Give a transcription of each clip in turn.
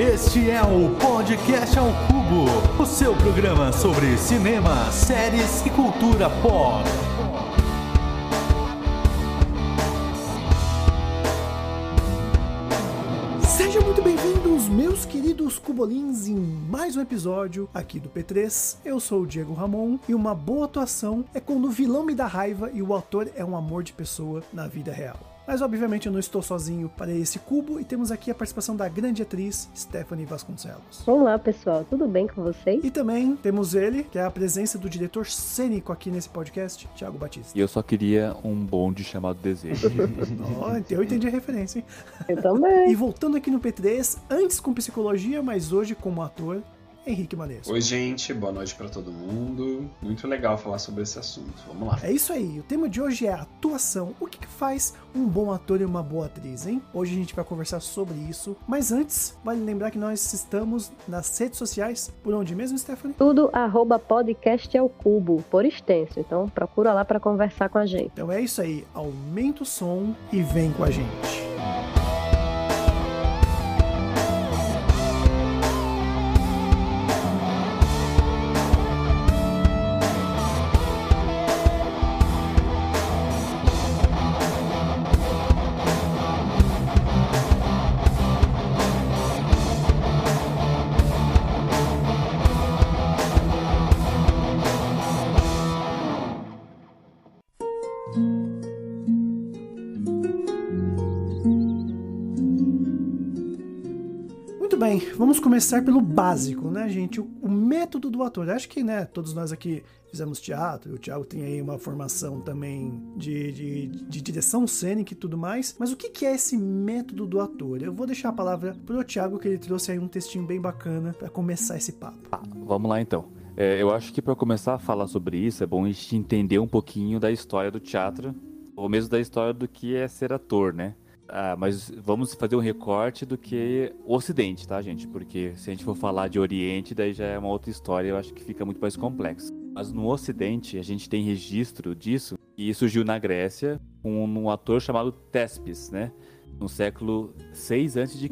Este é o Podcast ao Cubo, o seu programa sobre cinema, séries e cultura pop. Sejam muito bem-vindos, meus queridos cubolins, em mais um episódio aqui do P3. Eu sou o Diego Ramon e uma boa atuação é quando o vilão me dá raiva e o ator é um amor de pessoa na vida real. Mas obviamente eu não estou sozinho para esse cubo e temos aqui a participação da grande atriz Stephanie Vasconcelos. Olá pessoal, tudo bem com vocês? E também temos ele, que é a presença do diretor cênico aqui nesse podcast, Thiago Batista. E eu só queria um bonde chamado Desejo. oh, eu entendi a referência, hein? Eu também. E voltando aqui no P3, antes com psicologia, mas hoje como ator, Henrique Manesco. Oi, gente, boa noite para todo mundo. Muito legal falar sobre esse assunto. Vamos lá. É isso aí. O tema de hoje é atuação. O que, que faz um bom ator e uma boa atriz, hein? Hoje a gente vai conversar sobre isso. Mas antes, vale lembrar que nós estamos nas redes sociais. Por onde mesmo, Stephanie? Tudo arroba podcast ao cubo, por extenso. Então procura lá para conversar com a gente. Então é isso aí. Aumenta o som e vem com a gente. Bem, vamos começar pelo básico, né, gente? O, o, método do ator. Acho que, né, todos nós aqui fizemos teatro, o Thiago tem aí uma formação também de, de, de direção cênica e tudo mais. Mas o que, que é esse método do ator? Eu vou deixar a palavra pro Thiago, que ele trouxe aí um textinho bem bacana para começar esse papo. Ah, vamos lá então. É, eu acho que para começar a falar sobre isso é bom a gente entender um pouquinho da história do teatro, ou mesmo da história do que é ser ator, né? Ah, mas vamos fazer um recorte do que o Ocidente, tá, gente? Porque se a gente for falar de Oriente, daí já é uma outra história, eu acho que fica muito mais complexo. Mas no Ocidente, a gente tem registro disso, e surgiu na Grécia, com um ator chamado Tespes, né? No século 6 a.C.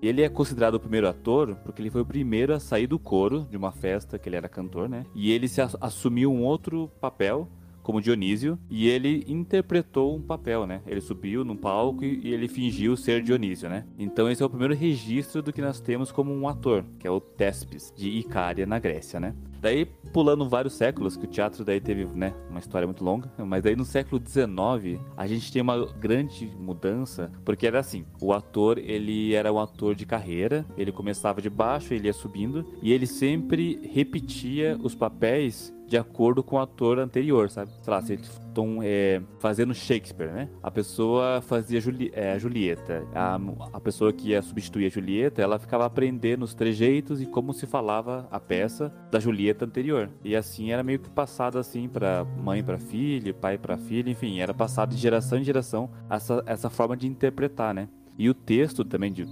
Ele é considerado o primeiro ator porque ele foi o primeiro a sair do coro de uma festa, que ele era cantor, né? E ele se assumiu um outro papel como Dionísio, e ele interpretou um papel, né? Ele subiu num palco e, e ele fingiu ser Dionísio, né? Então esse é o primeiro registro do que nós temos como um ator, que é o Tespes, de Icária, na Grécia, né? Daí, pulando vários séculos, que o teatro daí teve, né, uma história muito longa, mas daí no século XIX, a gente tem uma grande mudança, porque era assim, o ator, ele era um ator de carreira, ele começava de baixo, ele ia subindo, e ele sempre repetia os papéis de acordo com o ator anterior, sabe? Sei lá, se estão é, fazendo Shakespeare, né? A pessoa fazia Juli é, Julieta. A, a pessoa que ia substituir a Julieta, ela ficava aprendendo os trejeitos e como se falava a peça da Julieta anterior. E assim era meio que passado assim para mãe para filho, pai para filho, enfim, era passado de geração em geração essa, essa forma de interpretar, né? E o texto também de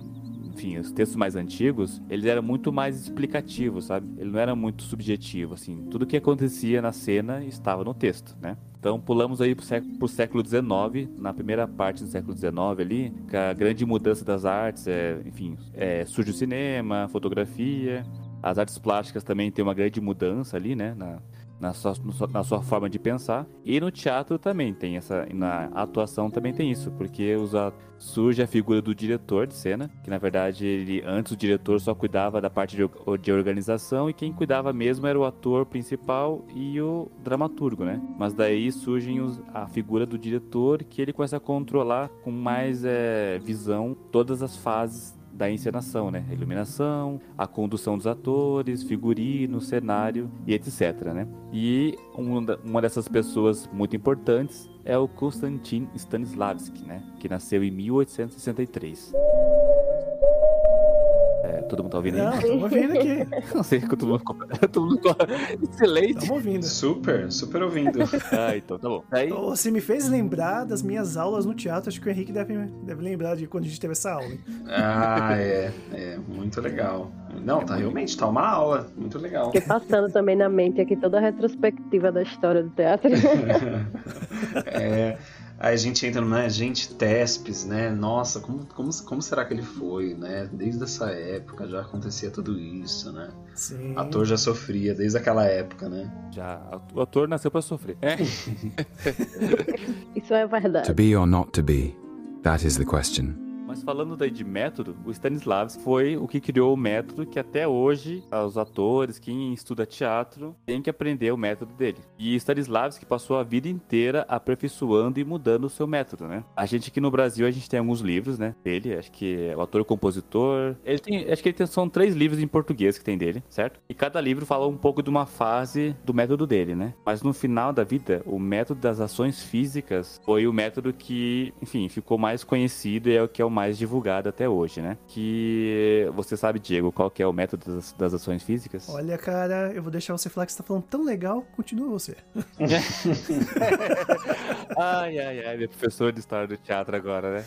enfim, os textos mais antigos, eles eram muito mais explicativos, sabe? Ele não era muito subjetivo, assim. Tudo que acontecia na cena estava no texto, né? Então pulamos aí pro século, século XIX, na primeira parte do século XIX ali, com a grande mudança das artes, é, enfim, é, surge o cinema, fotografia, as artes plásticas também tem uma grande mudança ali, né? Na, na sua, na sua forma de pensar. E no teatro também tem essa. Na atuação também tem isso, porque surge a figura do diretor de cena, que na verdade ele antes o diretor só cuidava da parte de, de organização e quem cuidava mesmo era o ator principal e o dramaturgo, né? Mas daí surge a figura do diretor que ele começa a controlar com mais é, visão todas as fases da encenação, né? Iluminação, a condução dos atores, figurino, cenário e etc, né? E uma dessas pessoas muito importantes é o Konstantin Stanislavski, né? Que nasceu em 1863. É, todo mundo tá ouvindo aí? Não, estamos ouvindo aqui. Não sei, todo mundo, todo mundo excelente. Estamos ouvindo. Super, super ouvindo. ah, então tá bom. Aí... Você me fez lembrar das minhas aulas no teatro, acho que o Henrique deve, deve lembrar de quando a gente teve essa aula. Hein? Ah, é, é, muito legal. Não, tá realmente, tá uma aula, muito legal. Fiquei passando também na mente aqui toda a retrospectiva da história do teatro. é... Aí a gente entra, né? Gente, Tespes, né? Nossa, como, como, como será que ele foi, né? Desde essa época já acontecia tudo isso, né? Sim. O ator já sofria desde aquela época, né? Já, o ator nasceu pra sofrer. É. Isso é verdade. To be or not to be? That is the question. Falando daí de método, o Stanislavski foi o que criou o método que até hoje os atores, quem estuda teatro, tem que aprender o método dele. E Stanislavski passou a vida inteira aperfeiçoando e mudando o seu método, né? A gente aqui no Brasil, a gente tem alguns livros, né, dele, acho que é o ator compositor. Ele tem, acho que ele tem, são três livros em português que tem dele, certo? E cada livro fala um pouco de uma fase do método dele, né? Mas no final da vida, o método das ações físicas foi o método que, enfim, ficou mais conhecido e é o que é o mais divulgado até hoje, né? Que você sabe, Diego, qual que é o método das, das ações físicas? Olha, cara, eu vou deixar você falar que você tá falando tão legal, continua você. ai, ai, ai, meu professor de história do teatro agora, né?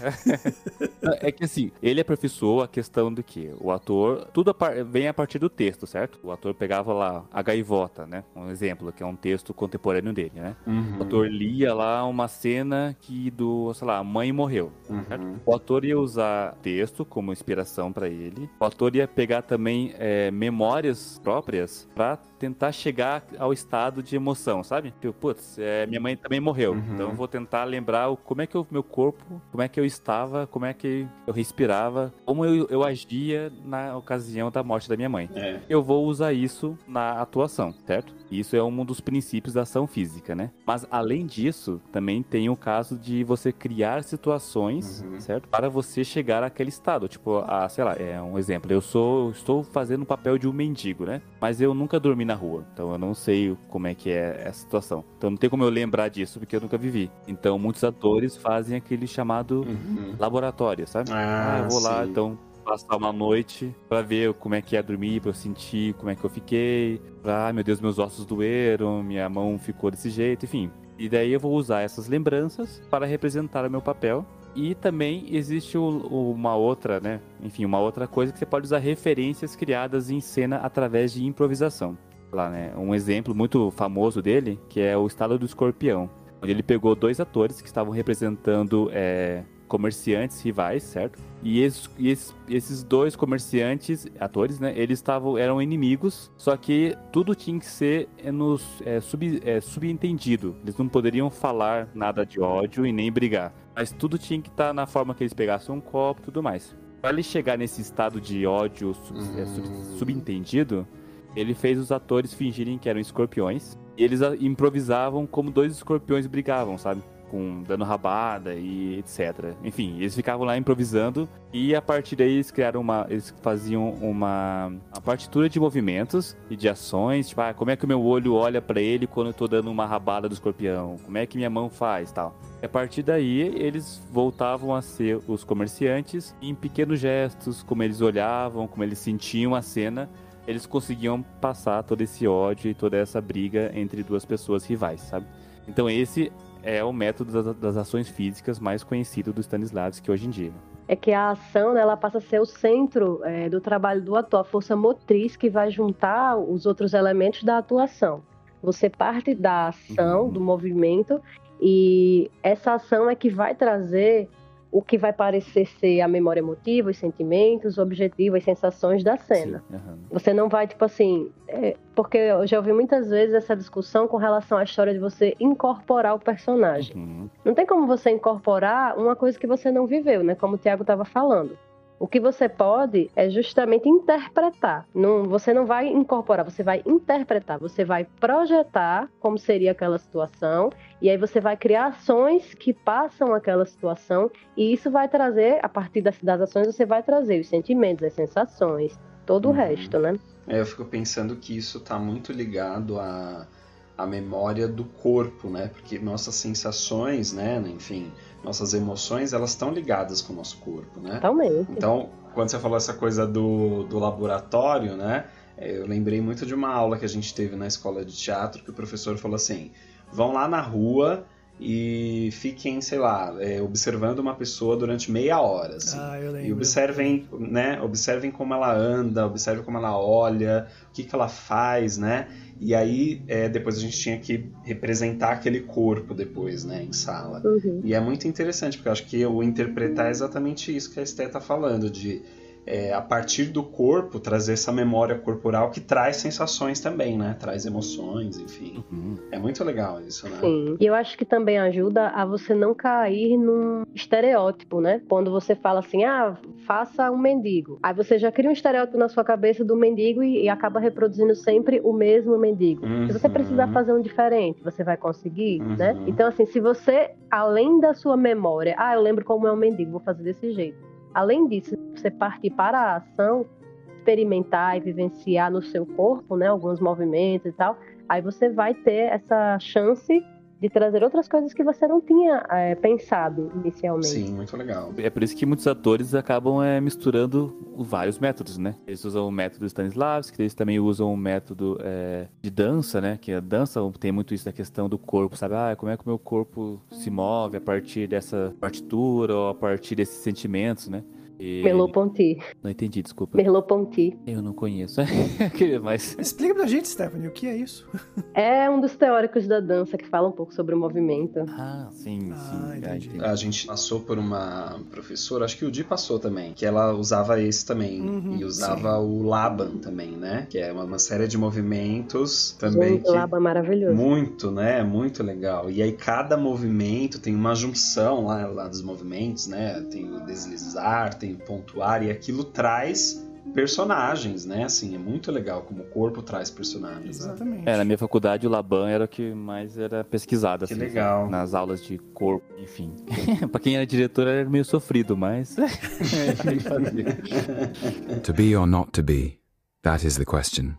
é que assim, ele aperfeiçoou a questão do que o ator, tudo a par, vem a partir do texto, certo? O ator pegava lá a gaivota, né? Um exemplo, que é um texto contemporâneo dele, né? Uhum. O ator lia lá uma cena que do, sei lá, a mãe morreu. certo? Uhum. O ator ia usar texto como inspiração para ele. O ator ia pegar também é, memórias próprias para tentar chegar ao estado de emoção, sabe? Tipo, putz, é, minha mãe também morreu. Uhum. Então eu vou tentar lembrar o, como é que o meu corpo, como é que eu estava, como é que eu respirava, como eu, eu agia na ocasião da morte da minha mãe. É. Eu vou usar isso na atuação, certo? Isso é um dos princípios da ação física, né? Mas além disso, também tem o caso de você criar situações, Uhum. certo? Para você chegar àquele estado. Tipo, a, sei lá, é um exemplo. Eu sou, estou fazendo o papel de um mendigo, né? Mas eu nunca dormi na rua, então eu não sei como é que é essa situação. Então não tem como eu lembrar disso porque eu nunca vivi. Então muitos atores fazem aquele chamado Uhum. laboratório, sabe? Ah, eu vou lá, sim. então passar uma noite pra ver como é que é dormir, pra eu sentir como é que eu fiquei, pra, ai meu Deus, meus ossos doeram, minha mão ficou desse jeito, enfim. E daí eu vou usar essas lembranças para representar o meu papel. E também existe o- o- uma outra, né? Enfim, uma outra coisa que você pode usar referências criadas em cena através de improvisação. Lá, né? Um exemplo muito famoso dele, que é o Estado do Escorpião, onde ele pegou dois atores que estavam representando é, comerciantes rivais, certo? E, esses, e esses, dois comerciantes, atores, né? Eles estavam eram inimigos, só que tudo tinha que ser é, é, sub, é, subentendido. Eles não poderiam falar nada de ódio e nem brigar. Mas tudo tinha que estar na forma que eles pegassem um copo e tudo mais. Para ele chegar nesse estado de ódio sub- é, sub- subentendido, ele fez os atores fingirem que eram escorpiões. E eles improvisavam como dois escorpiões brigavam, sabe? Com dando rabada e etc. Enfim, eles ficavam lá improvisando. E a partir daí eles criaram uma. Eles faziam uma, uma partitura de movimentos e de ações. Tipo, ah, como é que o meu olho olha pra ele quando eu tô dando uma rabada do escorpião? Como é que minha mão faz tal? E a partir daí, eles voltavam a ser os comerciantes e em pequenos gestos, como eles olhavam, como eles sentiam a cena, eles conseguiam passar todo esse ódio e toda essa briga entre duas pessoas rivais, sabe? Então esse é o método das, das ações físicas mais conhecido do Stanislavski hoje em dia. É que a ação né, ela passa a ser o centro é, do trabalho do ator, a força motriz que vai juntar os outros elementos da atuação. Você parte da ação, Uhum. do movimento, e essa ação é que vai trazer o que vai parecer ser a memória emotiva, os sentimentos, o objetivo, as sensações da cena. Sim, aham. Você não vai, tipo assim. é, porque eu já ouvi muitas vezes essa discussão com relação à história de você incorporar o personagem. Uhum. Não tem como você incorporar uma coisa que você não viveu, né? Como o Tiago estava falando. O que você pode é justamente interpretar. Não, você não vai incorporar, você vai interpretar. Você vai projetar como seria aquela situação. E aí você vai criar ações que passam aquela situação. E isso vai trazer, a partir das, das ações, você vai trazer os sentimentos, as sensações, todo o Uhum. resto, né? É, eu fico pensando que isso tá muito ligado à, à memória do corpo, né? Porque nossas sensações, né? Enfim, nossas emoções, elas estão ligadas com o nosso corpo, né? Totalmente. Então, quando você falou essa coisa do, do laboratório, né? é, Eu lembrei muito de uma aula que a gente teve na escola de teatro que o professor falou assim: vão lá na rua e fiquem, sei lá, é, observando uma pessoa durante meia hora. Assim. Ah, eu lembro. E observem, né? Observem como ela anda, observem como ela olha, o que, que ela faz, né? E aí, é, depois a gente tinha que representar aquele corpo depois, né, em sala. Uhum. E é muito interessante, porque eu acho que o interpretar é exatamente isso que a Esté tá falando, de é, a partir do corpo trazer essa memória corporal que traz sensações também, né? Traz emoções, enfim. Uhum. É muito legal isso, né? Sim. E eu acho que também ajuda a você não cair num estereótipo, né? Quando você fala assim, ah, faça um mendigo. Aí você já cria um estereótipo na sua cabeça do mendigo e, e acaba reproduzindo sempre o mesmo mendigo. Se você Uhum. precisar fazer um diferente, você vai conseguir, Uhum. né? Então, assim, se você, além da sua memória, ah, eu lembro como é um mendigo, vou fazer desse jeito. Além disso, você partir para a ação, experimentar e vivenciar no seu corpo, né, alguns movimentos e tal, aí você vai ter essa chance de trazer outras coisas que você não tinha é, pensado inicialmente. Sim, muito legal. É por isso que muitos atores acabam é, misturando vários métodos, né? Eles usam o método Stanislavski, eles também usam o método é, de dança, né? Que a dança tem muito isso da questão do corpo, sabe? Ah, como é que o meu corpo se move a partir dessa partitura ou a partir desses sentimentos, né? E... Merleau-Ponty. Não entendi, desculpa. Merleau-Ponty. Eu não conheço. Mas Explica pra gente, Stephanie, o que é isso? É um dos teóricos da dança que fala um pouco sobre o movimento. Ah, sim, Ah, sim. entendi. A gente passou por uma professora, acho que o Di passou também, que ela usava esse também. Uhum, e usava o Laban também, né? Que é uma, uma série de movimentos também Gente, que. Laba é maravilhoso. Muito, né? Muito legal. E aí cada movimento tem uma junção lá, lá dos movimentos, né? Tem o deslizar, tem o pontuar, e aquilo traz personagens, né? Assim, é muito legal como o corpo traz personagens. né? Exatamente. É, na minha faculdade o Laban era o que mais era pesquisado, Que assim, legal. nas aulas de corpo, enfim. pra quem era diretor era meio sofrido, mas. To be or not to be? That is the question.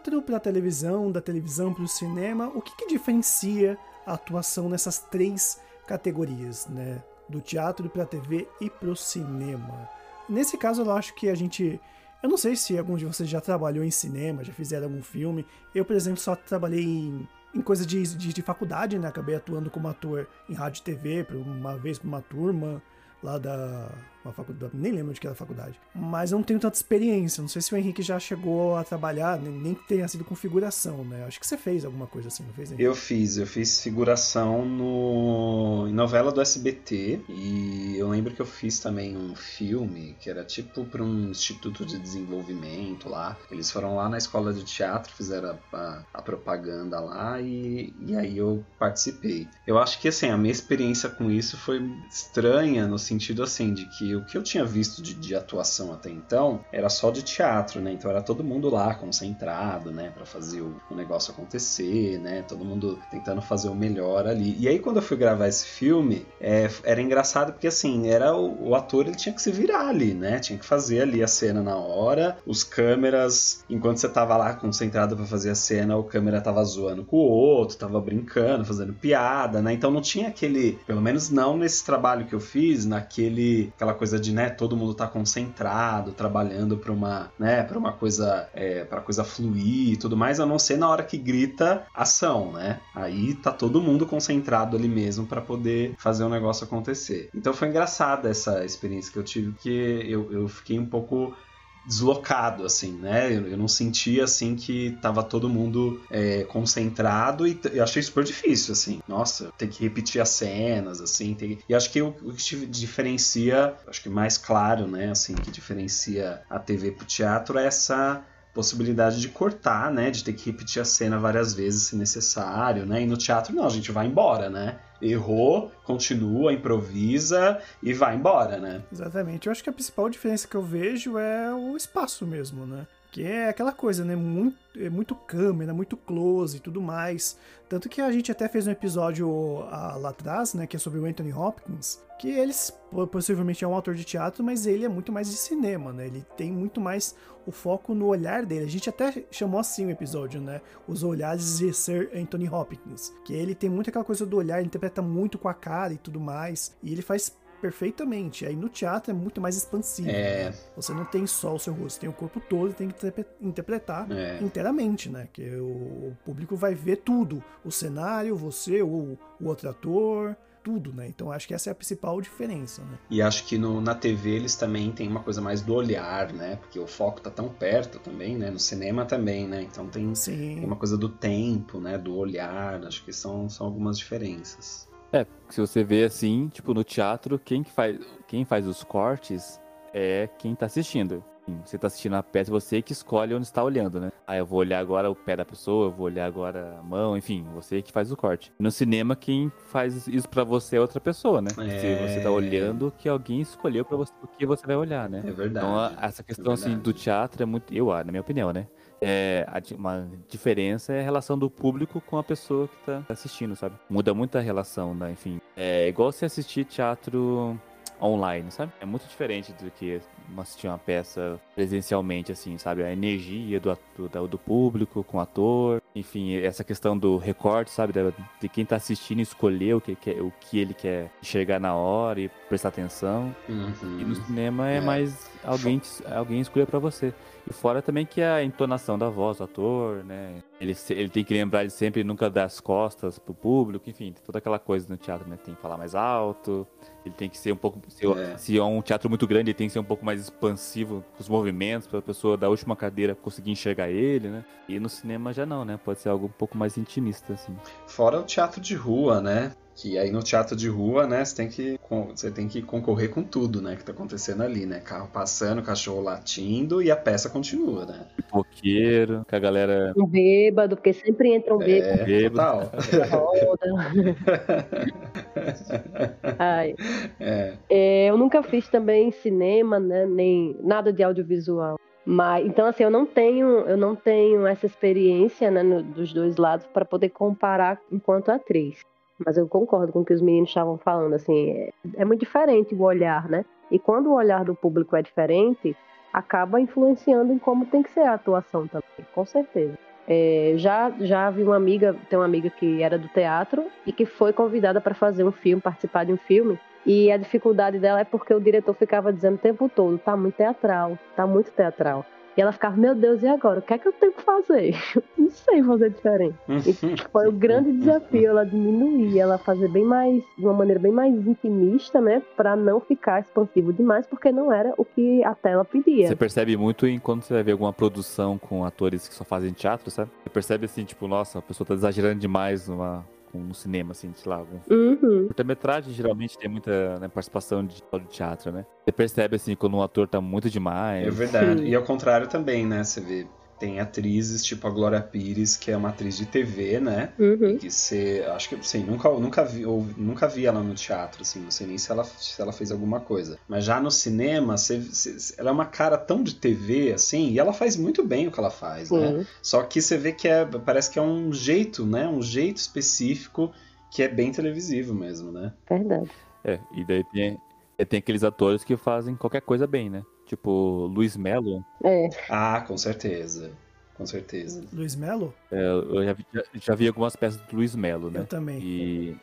Teatro para a televisão, da televisão para o cinema, o que, que diferencia a atuação nessas três categorias, né? Do teatro para a TV e para o cinema. Nesse caso, eu acho que a gente. Eu não sei se algum de vocês já trabalhou em cinema, já fizeram algum filme. Eu, por exemplo, só trabalhei em, em coisa de, de, de faculdade, né? Acabei atuando como ator em rádio e TV, uma vez para uma turma lá da uma faculdade, nem lembro de que era a faculdade. Mas eu não tenho tanta experiência. Não sei se o Henrique já chegou a trabalhar, nem, que tenha sido configuração, né? Acho que você fez alguma coisa assim, não fez? Henrique? Eu fiz, eu fiz figuração no em novela do SBT e eu lembro que eu fiz também um filme que era tipo para um instituto de desenvolvimento lá. Eles foram lá na escola de teatro, fizeram a- a propaganda lá e, e aí eu participei. Eu acho que assim a minha experiência com isso foi estranha no sentido assim de que o que eu tinha visto de, de atuação até então era só de teatro, né? Então era todo mundo lá concentrado, né, para fazer o, o negócio acontecer, né? Todo mundo tentando fazer o melhor ali. E aí quando eu fui gravar esse filme, é, era engraçado porque assim, era o, o ator ele tinha que se virar ali, né? Tinha que fazer ali a cena na hora. Os câmeras, enquanto você tava lá concentrado para fazer a cena, o câmera tava zoando com o outro, tava brincando, fazendo piada, né? Então não tinha aquele, pelo menos não nesse trabalho que eu fiz, naquele aquela coisa de, né, todo mundo tá concentrado, trabalhando para uma, né, para uma coisa, é, coisa fluir e tudo mais, a não ser na hora que grita ação, né? Aí tá todo mundo concentrado ali mesmo para poder fazer o negócio acontecer. Então foi engraçada essa experiência que eu tive, porque eu, eu fiquei um pouco deslocado, assim, né? Eu, não sentia, assim, que tava todo mundo é, concentrado e eu achei super difícil, assim. Nossa, tem que repetir as cenas, assim. E acho que o, o que diferencia, acho que mais claro, né, assim, que diferencia a TV pro teatro é essa possibilidade de cortar, né, de ter que repetir a cena várias vezes se necessário, né? E no teatro não, a gente vai embora, né? Errou, continua, improvisa e vai embora, né? Exatamente. Eu acho que a principal diferença que eu vejo é o espaço mesmo, né? Que é aquela coisa, né? Muito, é muito câmera, muito close e tudo mais. Tanto que a gente até fez um episódio ah, lá atrás, né? Que é sobre o Anthony Hopkins. Que eles po- possivelmente é um autor de teatro, mas ele é muito mais de cinema, né? Ele tem muito mais o foco no olhar dele. A gente até chamou assim o episódio, né? Os olhares de Sir Anthony Hopkins. Que ele tem muito aquela coisa do olhar, ele interpreta muito com a cara e tudo mais. E ele faz perfeitamente. Aí no teatro é muito mais expansivo. É. Você não tem só o seu rosto, tem o corpo todo e tem que interpre- interpretar É. inteiramente, né? Que o, público vai ver tudo. O cenário, você, o, o outro ator, tudo, né? Então acho que essa é a principal diferença, né? E acho que no- na TV eles também têm uma coisa mais do olhar, né? Porque o foco tá tão perto também, né? No cinema também, né? Então tem, tem uma coisa do tempo, né? Do olhar. Acho que são, são algumas diferenças. É, se você vê assim, tipo, no teatro, quem que faz, quem faz os cortes é quem tá assistindo. Você tá assistindo a peça, você que escolhe onde está olhando, né? Ah, eu vou olhar agora o pé da pessoa, eu vou olhar agora a mão, enfim, você que faz o corte. No cinema, quem faz isso pra você é outra pessoa, né? É. Se você tá olhando, que alguém escolheu pra você o que você vai olhar, né? É verdade. Então, essa questão assim do teatro é muito, eu, na minha opinião, né? É, uma diferença é a relação do público com a pessoa que tá assistindo, sabe? Muda muito a relação, né? Enfim, é igual você assistir teatro online, sabe? É muito diferente do que assistir uma peça presencialmente, assim, sabe? A energia do, do, do público com o ator, enfim, essa questão do recorte, sabe? De quem tá assistindo escolher o que, quer- o que ele quer enxergar na hora e prestar atenção. E no Uhum. cinema é, É. mais alguém, alguém escolher pra você. E fora também que a entonação da voz do ator, né? Ele, ele tem que lembrar de sempre nunca dar as costas pro público, enfim, toda aquela coisa no teatro, né? Tem que falar mais alto, ele tem que ser um pouco. Se É. se é um teatro muito grande, ele tem que ser um pouco mais expansivo com os movimentos, pra pessoa da última cadeira conseguir enxergar ele, né? E no cinema já não, né? Pode ser algo um pouco mais intimista, assim. Fora o teatro de rua, né? Que aí no teatro de rua, né, você tem que, você tem que concorrer com tudo, né, que tá acontecendo ali, né? Carro passando, cachorro latindo e a peça continua, né? Pipoqueiro, que a galera. Um bêbado, porque sempre entra um bêbado É, bêbado. Ai. É. É, eu nunca fiz também cinema, né? Nem nada de audiovisual. Mas então assim, eu não tenho, eu não tenho essa experiência né, no- dos dois lados para poder comparar enquanto atriz. Mas eu concordo com o que os meninos estavam falando, assim, é, é muito diferente o olhar, né? E quando o olhar do público é diferente, acaba influenciando em como tem que ser a atuação também, com certeza. É, já já vi uma amiga, tem uma amiga que era do teatro e que foi convidada para fazer um filme, participar de um filme. E a dificuldade dela é porque o diretor ficava dizendo o tempo todo, tá muito teatral, tá muito teatral. E ela ficava, meu Deus, e agora? O que é que eu tenho que fazer? Não sei fazer diferente. E foi o grande desafio ela diminuir, ela fazer bem mais, de uma maneira bem mais intimista, né? Pra não ficar expansivo demais, porque não era o que a tela pedia. Você percebe muito em quando você vai ver alguma produção com atores que só fazem teatro, sabe? Você percebe assim, tipo, nossa, a pessoa tá exagerando demais numa, com- no cinema, assim, sei lá, algum Uhum. curta-metragem geralmente tem muita né, participação de, de teatro, né? Você percebe assim quando um ator tá muito demais. É verdade. Sim. E ao contrário também, né? Você vê, tem atrizes tipo a Glória Pires, que é uma atriz de TV, né? Uhum. Que você, acho que, assim, nunca, nunca, vi, ou, nunca vi ela no teatro, assim, não sei nem se ela, se ela fez alguma coisa. Mas já no cinema, você, você- ela é uma cara tão de TV, assim, e ela faz muito bem o que ela faz, né? Sim. Só que você vê que é, parece que é um jeito, né? Um jeito específico que é bem televisivo mesmo, né? Verdade. É, e daí tem, e tem aqueles atores que fazem qualquer coisa bem, né? Tipo, Luiz Melo, É. Ah, com certeza. Com certeza. Luiz Melo? é, eu já vi, já, já vi algumas peças do Luiz Melo, né? Eu também. E,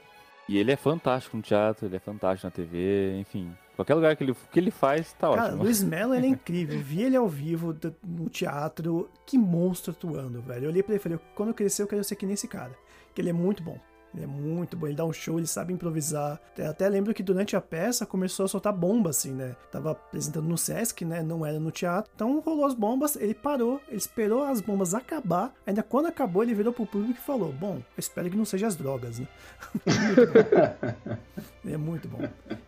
e ele é fantástico no teatro, ele é fantástico na TV, enfim. Qualquer lugar que ele, que ele faz, tá Cara, ótimo. Luiz Mello, ele é incrível. Eu vi ele ao vivo no teatro. Que monstro atuando, velho. Eu olhei pra ele e falei, quando eu crescer eu quero ser que nem esse cara. Que ele é muito bom. Ele é muito bom, ele dá um show, ele sabe improvisar. Até, até lembro que durante a peça começou a soltar bomba, assim, né? Tava apresentando no Sesc, né? Não era no teatro. Então rolou as bombas, ele parou, ele esperou as bombas acabar. Ainda quando acabou, ele virou pro público e falou: Bom, eu espero que não seja as drogas, né? Ele é muito bom.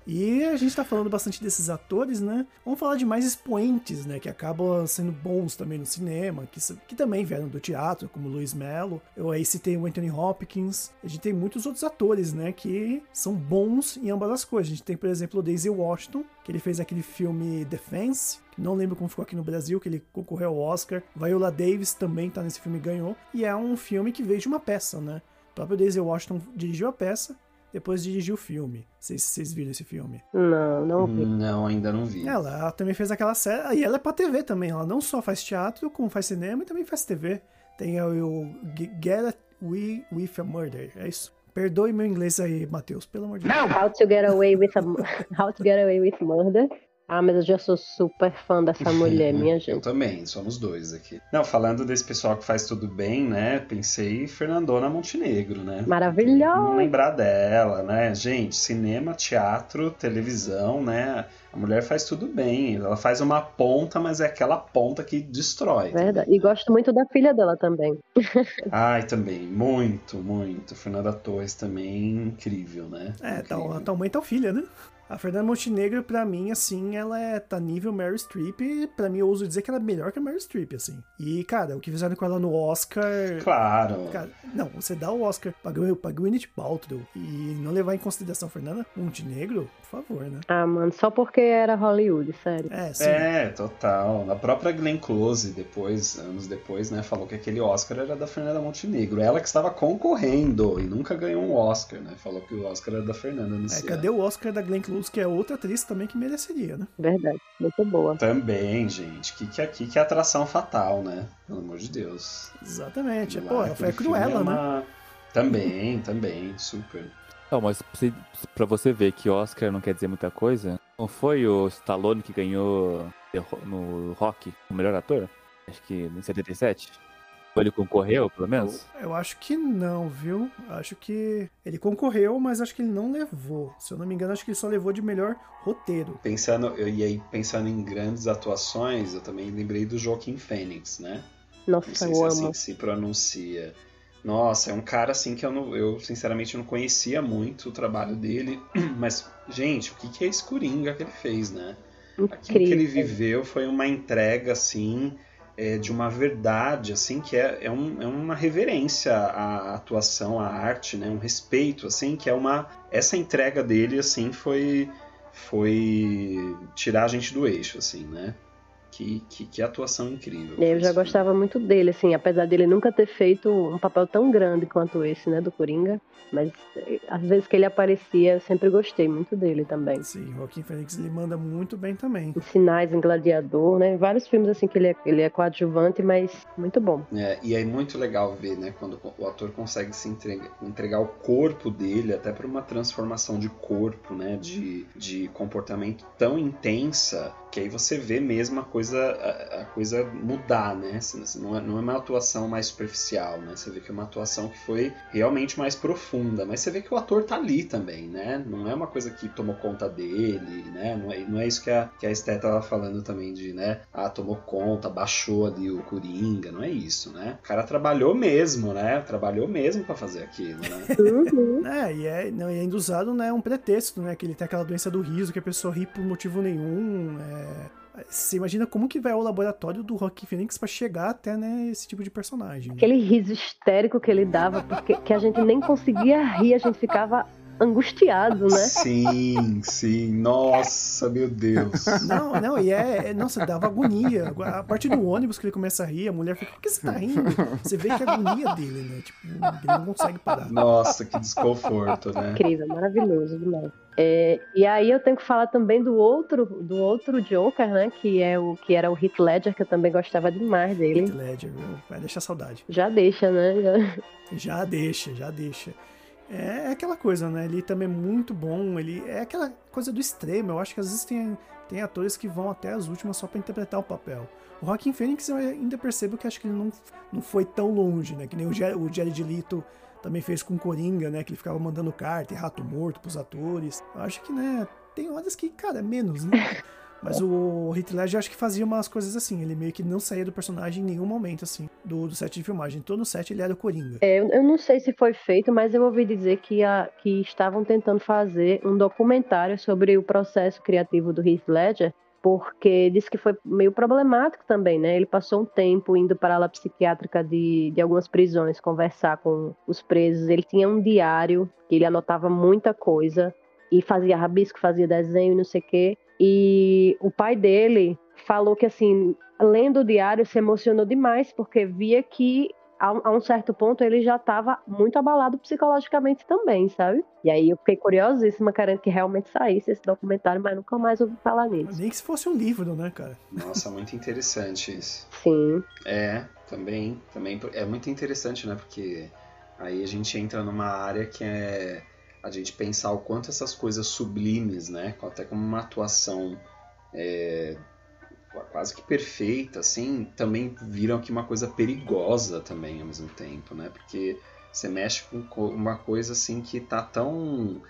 E a gente tá falando bastante desses atores, né? Vamos falar de mais expoentes, né? Que acabam sendo bons também no cinema, que, que também vieram do teatro, como Luiz Mello. Eu aí citei o Anthony Hopkins. A gente tem muitos outros atores, né? Que são bons em ambas as coisas. A gente tem, por exemplo, o Daisy Washington, que ele fez aquele filme Defense, que não lembro como ficou aqui no Brasil, que ele concorreu ao Oscar. Viola Davis também tá nesse filme e ganhou. E é um filme que veio de uma peça, né? O próprio Daisy Washington dirigiu a peça, depois dirigiu o filme. Vocês, vocês viram esse filme? Não, não vi. Não, ainda não vi. Ela, ela também fez aquela série. E ela é pra TV também. Ela não só faz teatro, como faz cinema e também faz TV. Tem o, o G- Get We With a Murder. É isso? Perdoe meu inglês aí, Matheus, pelo amor de Deus. How to Get Away with a, How to Get Away with Murder. Ah, mas eu já sou super fã dessa mulher, minha Eu gente. também, somos dois aqui. Não, falando desse pessoal que faz tudo bem, né? Pensei em Fernandona Montenegro, né? Maravilhosa. Não lembrar dela, né? Gente, cinema, teatro, televisão, né? A mulher faz tudo bem. Ela faz uma ponta, mas é aquela ponta que destrói. Verdade. E gosto muito da filha dela também. Ai, também, muito, muito. Fernanda Torres também, incrível, né? É, tal mãe, tal filha, né? A Fernanda Montenegro, pra mim, assim, ela é, tá nível Meryl Streep. Pra mim, eu uso dizer que ela é melhor que a Meryl Streep, assim. E, cara, o que fizeram com ela no Oscar. Claro. Cara, não, você dá o Oscar pra, pra Gwyneth Paltrow e não levar em consideração a Fernanda Montenegro, por favor, né? Ah, mano, só porque era Hollywood, sério. É, sim. É, total. A própria Glenn Close, depois, anos depois, né, falou que aquele Oscar era da Fernanda Montenegro. Ela que estava concorrendo e nunca ganhou um Oscar, né? Falou que o Oscar era da Fernanda É, nesse cadê o Oscar da Glenn Close, que é outra atriz também que mereceria, né? Verdade. Muito boa. Também, gente. Que que aqui que é atração fatal, né? Pelo amor de Deus. Exatamente. Lá, Pô, ela foi a Cruella, é né? uma- Também, também, super. Não, mas pra você ver que Oscar não quer dizer muita coisa, não foi o Stallone que ganhou no Rock o melhor ator? Acho que em 77? Ou ele concorreu, pelo menos? Eu acho que não, viu? Acho que ele concorreu, mas acho que ele não levou. Se eu não me engano, acho que ele só levou de melhor roteiro. Pensando, eu, e aí, pensando em grandes atuações, eu também lembrei do Joaquim Phoenix, né? Não Nossa, sei eu se é assim que se pronuncia. Nossa, é um cara assim que eu, não, eu sinceramente não conhecia muito o trabalho dele. Mas, gente, o que, que é esse Coringa que ele fez, né? Aquilo que ele Incrível. viveu foi uma entrega, assim, é, de uma verdade, assim, que é, é, um- é uma reverência à atuação, à arte, né? Um respeito, assim, que é uma... Essa entrega dele, assim, foi, foi tirar a gente do eixo, assim, né? Que, que, que atuação incrível. Eu já gostava muito dele, assim, apesar dele nunca ter feito um papel tão grande quanto esse, né, do Coringa. Mas eh, às vezes que ele aparecia, eu sempre gostei muito dele também. Sim, Joaquim Phoenix ele manda muito bem também. Em Sinais, em Gladiador, né? Vários filmes assim que ele é, ele é coadjuvante, mas muito bom. É, e é muito legal ver, né, quando o ator consegue se entregar, entregar o corpo dele até para uma transformação de corpo, né, de, de comportamento tão intensa que aí você vê mesmo a coisa a, a coisa mudar, né? Não é, não é uma atuação mais superficial, né? Você vê que é uma atuação que foi realmente mais profunda, mas você vê que o ator tá ali também, né? Não é uma coisa que tomou conta dele, né? Não é, não é isso que a, que a Esté tava falando também de, né? Ah, tomou conta, baixou ali o Coringa, não é isso, né? O cara trabalhou mesmo, né? Trabalhou mesmo para fazer aquilo, né? Uhum. É, e é, não, e ainda usado, né, um pretexto, né, que ele tem aquela doença do riso, que a pessoa ri por motivo nenhum, é... Você imagina como que vai o laboratório do Rock Phoenix pra chegar até, né, esse tipo de personagem. né? Aquele riso histérico que ele dava, porque que a gente nem conseguia rir, a gente ficava angustiado, né? Sim, sim. Nossa, meu Deus. Não, não, e é, é- Nossa, dava agonia. A partir do ônibus que ele começa a rir, a mulher fica, por que você tá rindo? Você vê que é a agonia dele, né? Tipo, ele não consegue parar. Nossa, que desconforto, né? Incrível, maravilhoso demais. É, e aí eu tenho que falar também do outro, do outro Joker, né? Que é o que era o Heath Ledger, que eu também gostava demais dele. Heath Ledger, viu? Vai deixar saudade. Já deixa, né? Já- Já deixa, já deixa. É aquela coisa, né? Ele também é muito bom. Ele é aquela coisa do extremo. Eu acho que às vezes tem, tem atores que vão até as últimas só pra interpretar o papel. O Joaquin Phoenix eu ainda percebo que acho que ele não, não foi tão longe, né? Que nem o, Ger- o Jared Leto também fez com Coringa, né? Que ele ficava mandando carta e rato morto pros atores. Eu acho que, né? Tem horas que, cara, é menos, né? Mas o Heath Ledger acho que fazia umas coisas assim. Ele meio que não saía do personagem em nenhum momento, assim, do, do set de filmagem. Todo set ele era o Coringa. É, eu, não sei se foi feito, mas eu ouvi dizer que, a, que estavam tentando fazer um documentário sobre o processo criativo do Heath Ledger, porque disse que foi meio problemático também, né? Ele passou um tempo indo para a ala psiquiátrica de, de algumas prisões conversar com os presos. Ele tinha um diário que ele anotava muita coisa e fazia rabisco, fazia desenho e não sei o quê. E o pai dele falou que, assim, lendo o diário, se emocionou demais, porque via que a, um certo ponto ele já estava muito abalado psicologicamente também, sabe? E aí eu fiquei curiosíssima, querendo que realmente saísse esse documentário, mas nunca mais ouvi falar nisso. Nem que se fosse um livro, né, cara? Nossa, muito interessante isso. Sim, É, também, também é muito interessante, né? Porque Aí a gente entra numa área que é a gente pensar o quanto essas coisas sublimes, né, até como uma atuação é, quase que perfeita, assim, também viram aqui uma coisa perigosa também ao mesmo tempo, né? Porque você mexe com uma coisa assim que tá tão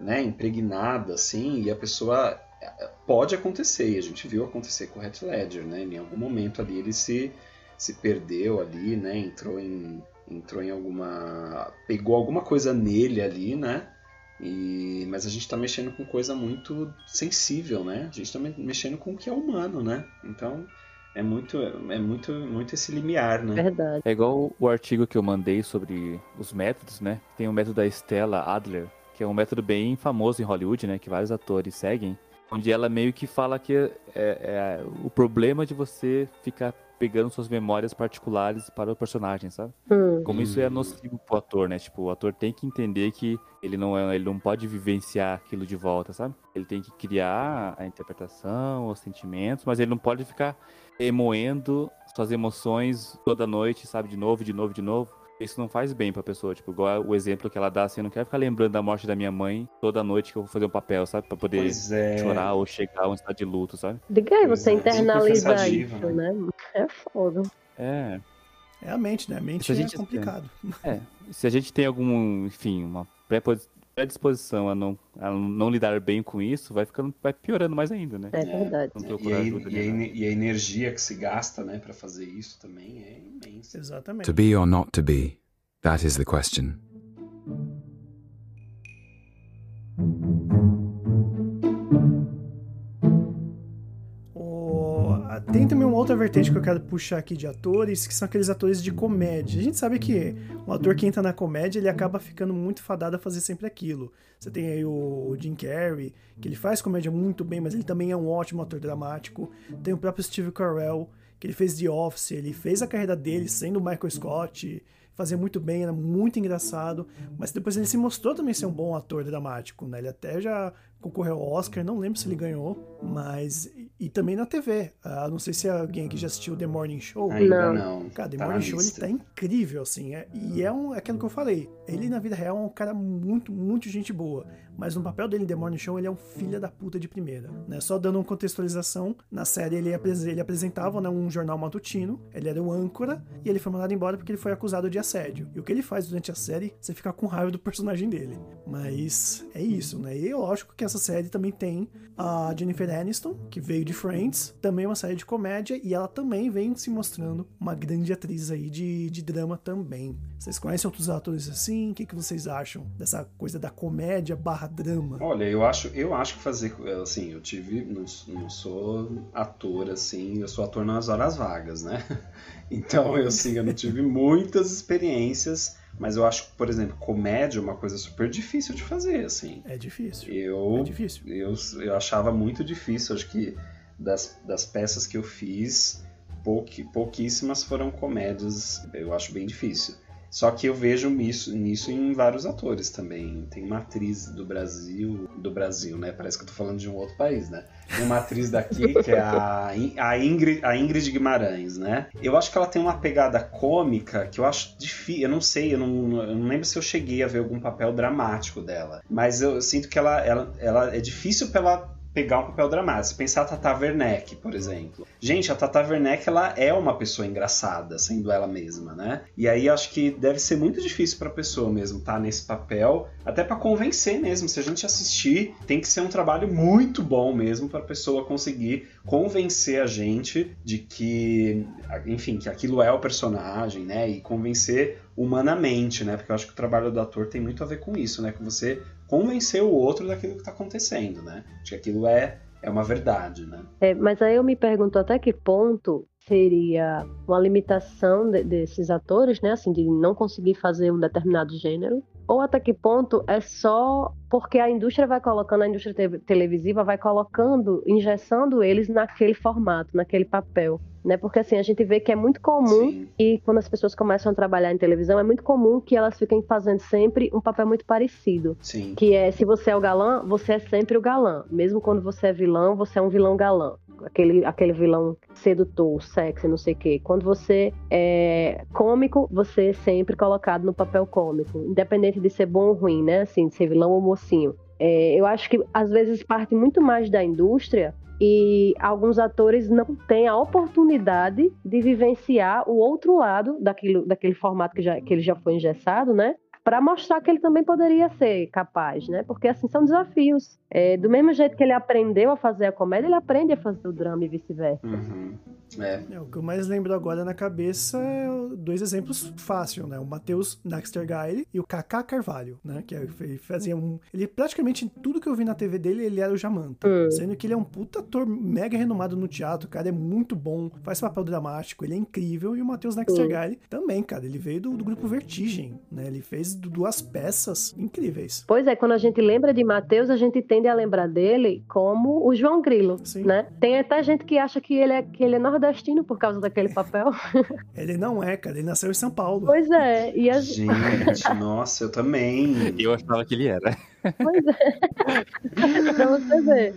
né, impregnada assim e a pessoa é, pode acontecer e a gente viu acontecer com o Heath Ledger né em algum momento ali ele se se perdeu ali né entrou em entrou em alguma pegou alguma coisa nele ali né e mas a gente está mexendo com coisa muito sensível né a gente está mexendo com o que é humano né então é muito, é muito, muito esse limiar, né? Verdade. É igual o artigo que eu mandei sobre os métodos, né? Tem o método da Stella Adler, que é um método bem famoso em Hollywood, né? Que vários atores seguem. Onde ela meio que fala que é, é o problema de você ficar pegando suas memórias particulares para o personagem, sabe? Hum. Como isso é nocivo pro ator, né? Tipo, o ator tem que entender que ele não é, ele não pode vivenciar aquilo de volta, sabe? Ele tem que criar a interpretação, os sentimentos, mas ele não pode ficar remoendo suas emoções toda noite, sabe? De novo, de novo, de novo. Isso não faz bem pra pessoa, tipo, igual o exemplo que ela dá, assim, eu não quero ficar lembrando da morte da minha mãe toda noite que eu vou fazer um papel, sabe? Pra poder é. chorar ou chegar a um estado de luto, sabe? Diga aí, você é. internaliza isso, né? né? É foda. É. É a mente, né? A mente a é gente complicado. É. Se a gente tem algum, enfim, uma predisposição a não, a não lidar bem com isso, vai ficando, vai piorando mais ainda, né? É verdade. E a, e, a, e a, energia que se gasta, né, para fazer isso também é imensa. Exatamente. To be or not to be, that is the question. Tem também uma outra vertente que eu quero puxar aqui de atores, que são aqueles atores de comédia. A gente sabe que um ator que entra na comédia, ele acaba ficando muito fadado a fazer sempre aquilo. Você tem aí o Jim Carrey, que ele faz comédia muito bem, mas ele também é um ótimo ator dramático. Tem o próprio Steve Carell, que ele fez The Office, ele fez a carreira dele sendo o Michael Scott, fazia muito bem, era muito engraçado, mas depois ele se mostrou também ser um bom ator dramático, né? Ele até já concorreu ao Oscar, não lembro se ele ganhou, mas. E também na TV. Ah, não sei se alguém aqui já assistiu The Morning Show. Ainda não. Cara, The tá Morning Show ele tá incrível, assim. É, e é, um, é aquilo que eu falei. Ele na vida real é um cara muito, muito gente boa. Mas no papel dele em The Morning Show, ele é um filho da puta de primeira. Né? Só dando uma contextualização, na série ele, ele apresentava né, um jornal matutino, ele era o âncora, e ele foi mandado embora porque ele foi acusado de assédio. E o que ele faz durante a série, você fica com raiva do personagem dele. Mas é isso, né? E é lógico que essa série também tem a Jennifer Aniston, que veio de Friends, também é uma série de comédia, e ela também vem se mostrando uma grande atriz aí de, de drama também. Vocês conhecem outros atores assim? O que, que vocês acham dessa coisa da comédia barra drama? Olha, eu acho, eu acho que fazer, assim, eu tive, não, não sou ator assim, eu sou ator nas horas vagas, né? Então, eu assim, eu não tive muitas experiências mas eu acho por exemplo, comédia é uma coisa super difícil de fazer, assim. É difícil. Eu, é difícil. Eu, eu achava muito difícil. Acho que das, das peças que eu fiz, pouquíssimas foram comédias. Eu acho bem difícil. Só que eu vejo isso, nisso em vários atores também. Tem uma atriz do Brasil, do Brasil, né? Parece que eu tô falando de um outro país, né? Tem uma atriz daqui que é a, a, Ingrid, a Ingrid Guimarães, né? Eu acho que ela tem uma pegada cômica que eu acho difícil. Eu não sei, eu não, eu não lembro se eu cheguei a ver algum papel dramático dela. Mas eu sinto que ela, ela, ela é difícil pela pegar um papel dramático. Se pensar a Tata Werneck, por exemplo. Gente, a Tata Werneck, ela é uma pessoa engraçada, sendo ela mesma, né? E aí acho que deve ser muito difícil para a pessoa mesmo estar tá nesse papel, até para convencer mesmo. Se a gente assistir, tem que ser um trabalho muito bom mesmo para a pessoa conseguir convencer a gente de que, enfim, que aquilo é o personagem, né? E convencer humanamente, né? Porque eu acho que o trabalho do ator tem muito a ver com isso, né? Que você convencer o outro daquilo que está acontecendo, né? De que aquilo é, é uma verdade, né? É, mas aí eu me pergunto até que ponto seria uma limitação de, desses atores, né? Assim, de não conseguir fazer um determinado gênero, ou até que ponto é só porque a indústria vai colocando, a indústria te televisiva vai colocando, injeçando eles naquele formato, naquele papel. Né? Porque assim, a gente vê que é muito comum, Sim. e quando as pessoas começam a trabalhar em televisão, é muito comum que elas fiquem fazendo sempre um papel muito parecido. Sim. Que é, se você é o galã, você é sempre o galã. Mesmo quando você é vilão, você é um vilão galã aquele, aquele vilão sedutor, sexy, não sei o quê. Quando você é cômico, você é sempre colocado no papel cômico, independente de ser bom ou ruim, né? Assim, de ser vilão ou mocinho. É, eu acho que às vezes parte muito mais da indústria e alguns atores não têm a oportunidade de vivenciar o outro lado daquilo, daquele formato que, já, que ele já foi engessado, né? Para mostrar que ele também poderia ser capaz, né? Porque assim são desafios. É, do mesmo jeito que ele aprendeu a fazer a comédia, ele aprende a fazer o drama e vice-versa. Uhum. É. É, o que eu mais lembro agora na cabeça é dois exemplos fáceis, né? O Matheus Naxter Guile e o Kaká Carvalho, né? Que é, ele fazia um. Ele praticamente em tudo que eu vi na TV dele, ele era o Jamanta. Hum. Sendo que ele é um puta ator mega renomado no teatro, o cara é muito bom, faz papel dramático, ele é incrível. E o Matheus Naxter Hum. Guile também, cara. Ele veio do, do grupo Vertigem, né? Ele fez du- duas peças incríveis. Pois é, quando a gente lembra de Mateus, a gente tende a lembrar dele como o João Grilo, Sim. né? Tem até gente que acha que ele é, que ele é nordestino por causa daquele papel. Ele não é, cara. Ele nasceu em São Paulo. pois é, e as, Gente, nossa, eu também. Eu achava que ele era. pois é. pra você ver.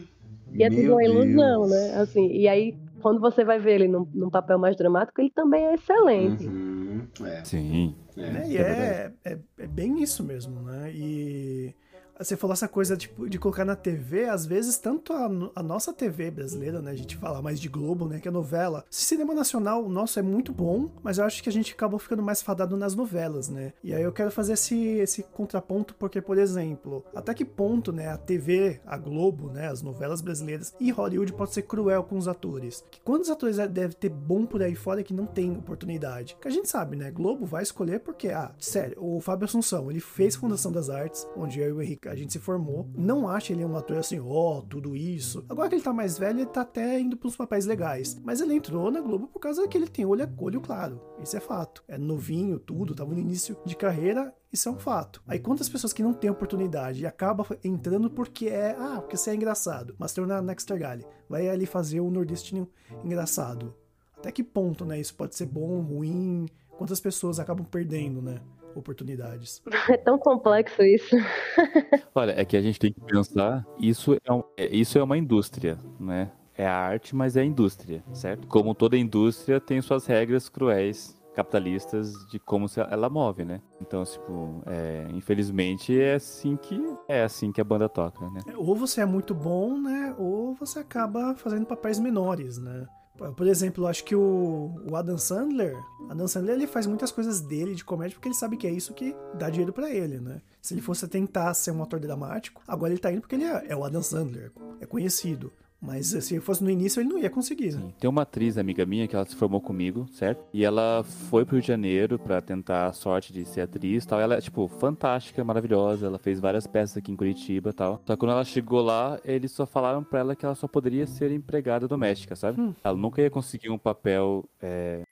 E é tudo uma ilusão, Deus. né? Assim, e aí, quando você vai ver ele num, num papel mais dramático, ele também é excelente. Uhum, é, Sim. é. né? E é, é, é bem isso mesmo, né? E você falou essa coisa tipo, de colocar na TV, às vezes, tanto a, a nossa TV brasileira, né? A gente fala mais de Globo, né? Que é novela. Cinema nacional, o nosso é muito bom, mas eu acho que a gente acabou ficando mais fadado nas novelas, né? E aí eu quero fazer esse, esse contraponto, porque, por exemplo, até que ponto, né? A TV, a Globo, né? As novelas brasileiras e Hollywood pode ser cruel com os atores. Que quantos atores devem ter bom por aí fora que não tem oportunidade? Que a gente sabe, né? Globo vai escolher porque, ah, sério, o Fábio Assunção, ele fez Fundação das Artes, onde eu e o Henrique a gente se formou. Não acho ele um ator assim, ó, tudo isso. Agora que ele tá mais velho, ele tá até indo pros papéis legais. Mas ele entrou na Globo por causa que ele tem olho, olho claro. Isso é fato. É novinho, tudo, tava no início de carreira. Isso é um fato. Aí quantas pessoas que não têm oportunidade e acabam entrando porque é, ah, porque você é engraçado. Mas tem na Nexter Galley. Vai ali fazer o nordestino engraçado. Até que ponto, né? Isso pode ser bom, ruim? Quantas pessoas acabam perdendo, né? Oportunidades. É tão complexo isso. Olha, é que a gente tem que pensar, isso é, um- é- isso é uma indústria, né? É a arte, mas é a indústria, certo? Como toda indústria tem suas regras cruéis, capitalistas, de como se ela move, né? Então, tipo, é, infelizmente é assim que é assim que a banda toca, né? Ou você é muito bom, né? Ou você acaba fazendo papéis menores, né? Por- exemplo, acho que o, o Adam Sandler, Adam Sandler ele faz muitas coisas dele de comédia porque ele sabe que é isso que dá dinheiro pra ele, né? Se ele fosse tentar ser um ator dramático, agora ele tá indo porque ele é, é o Adam Sandler, é conhecido. Mas se fosse no início, ele não ia conseguir, né? Sim. Tem uma atriz amiga minha que ela se formou comigo, certo? E ela foi pro Rio de Janeiro pra tentar a sorte de ser atriz e tal. Ela é, tipo, fantástica, maravilhosa. Ela fez várias peças aqui em Curitiba e tal. Só que quando ela chegou lá, eles só falaram pra ela que ela só poderia ser empregada doméstica, sabe? Hum. Ela nunca ia conseguir um papel. É...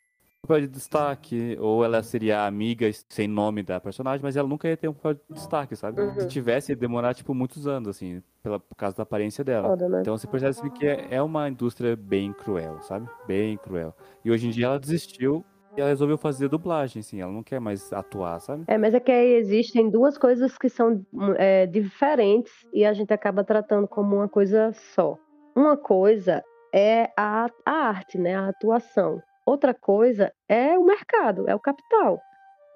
Papel de destaque, ou ela seria a amiga sem nome da personagem, mas ela nunca ia ter um papel de destaque, sabe? Uhum. Se tivesse, ia demorar, tipo, muitos anos, assim, pela, por causa da aparência dela. Foda, né? Então você percebe assim, que é, é uma indústria bem cruel, sabe? Bem cruel. E hoje em dia ela desistiu e ela resolveu fazer dublagem, assim. Ela não quer mais atuar, sabe? É, mas é que aí existem duas coisas que são é, diferentes e a gente acaba tratando como uma coisa só. Uma coisa é a, a arte, né? A atuação. Outra coisa é o mercado, é o capital.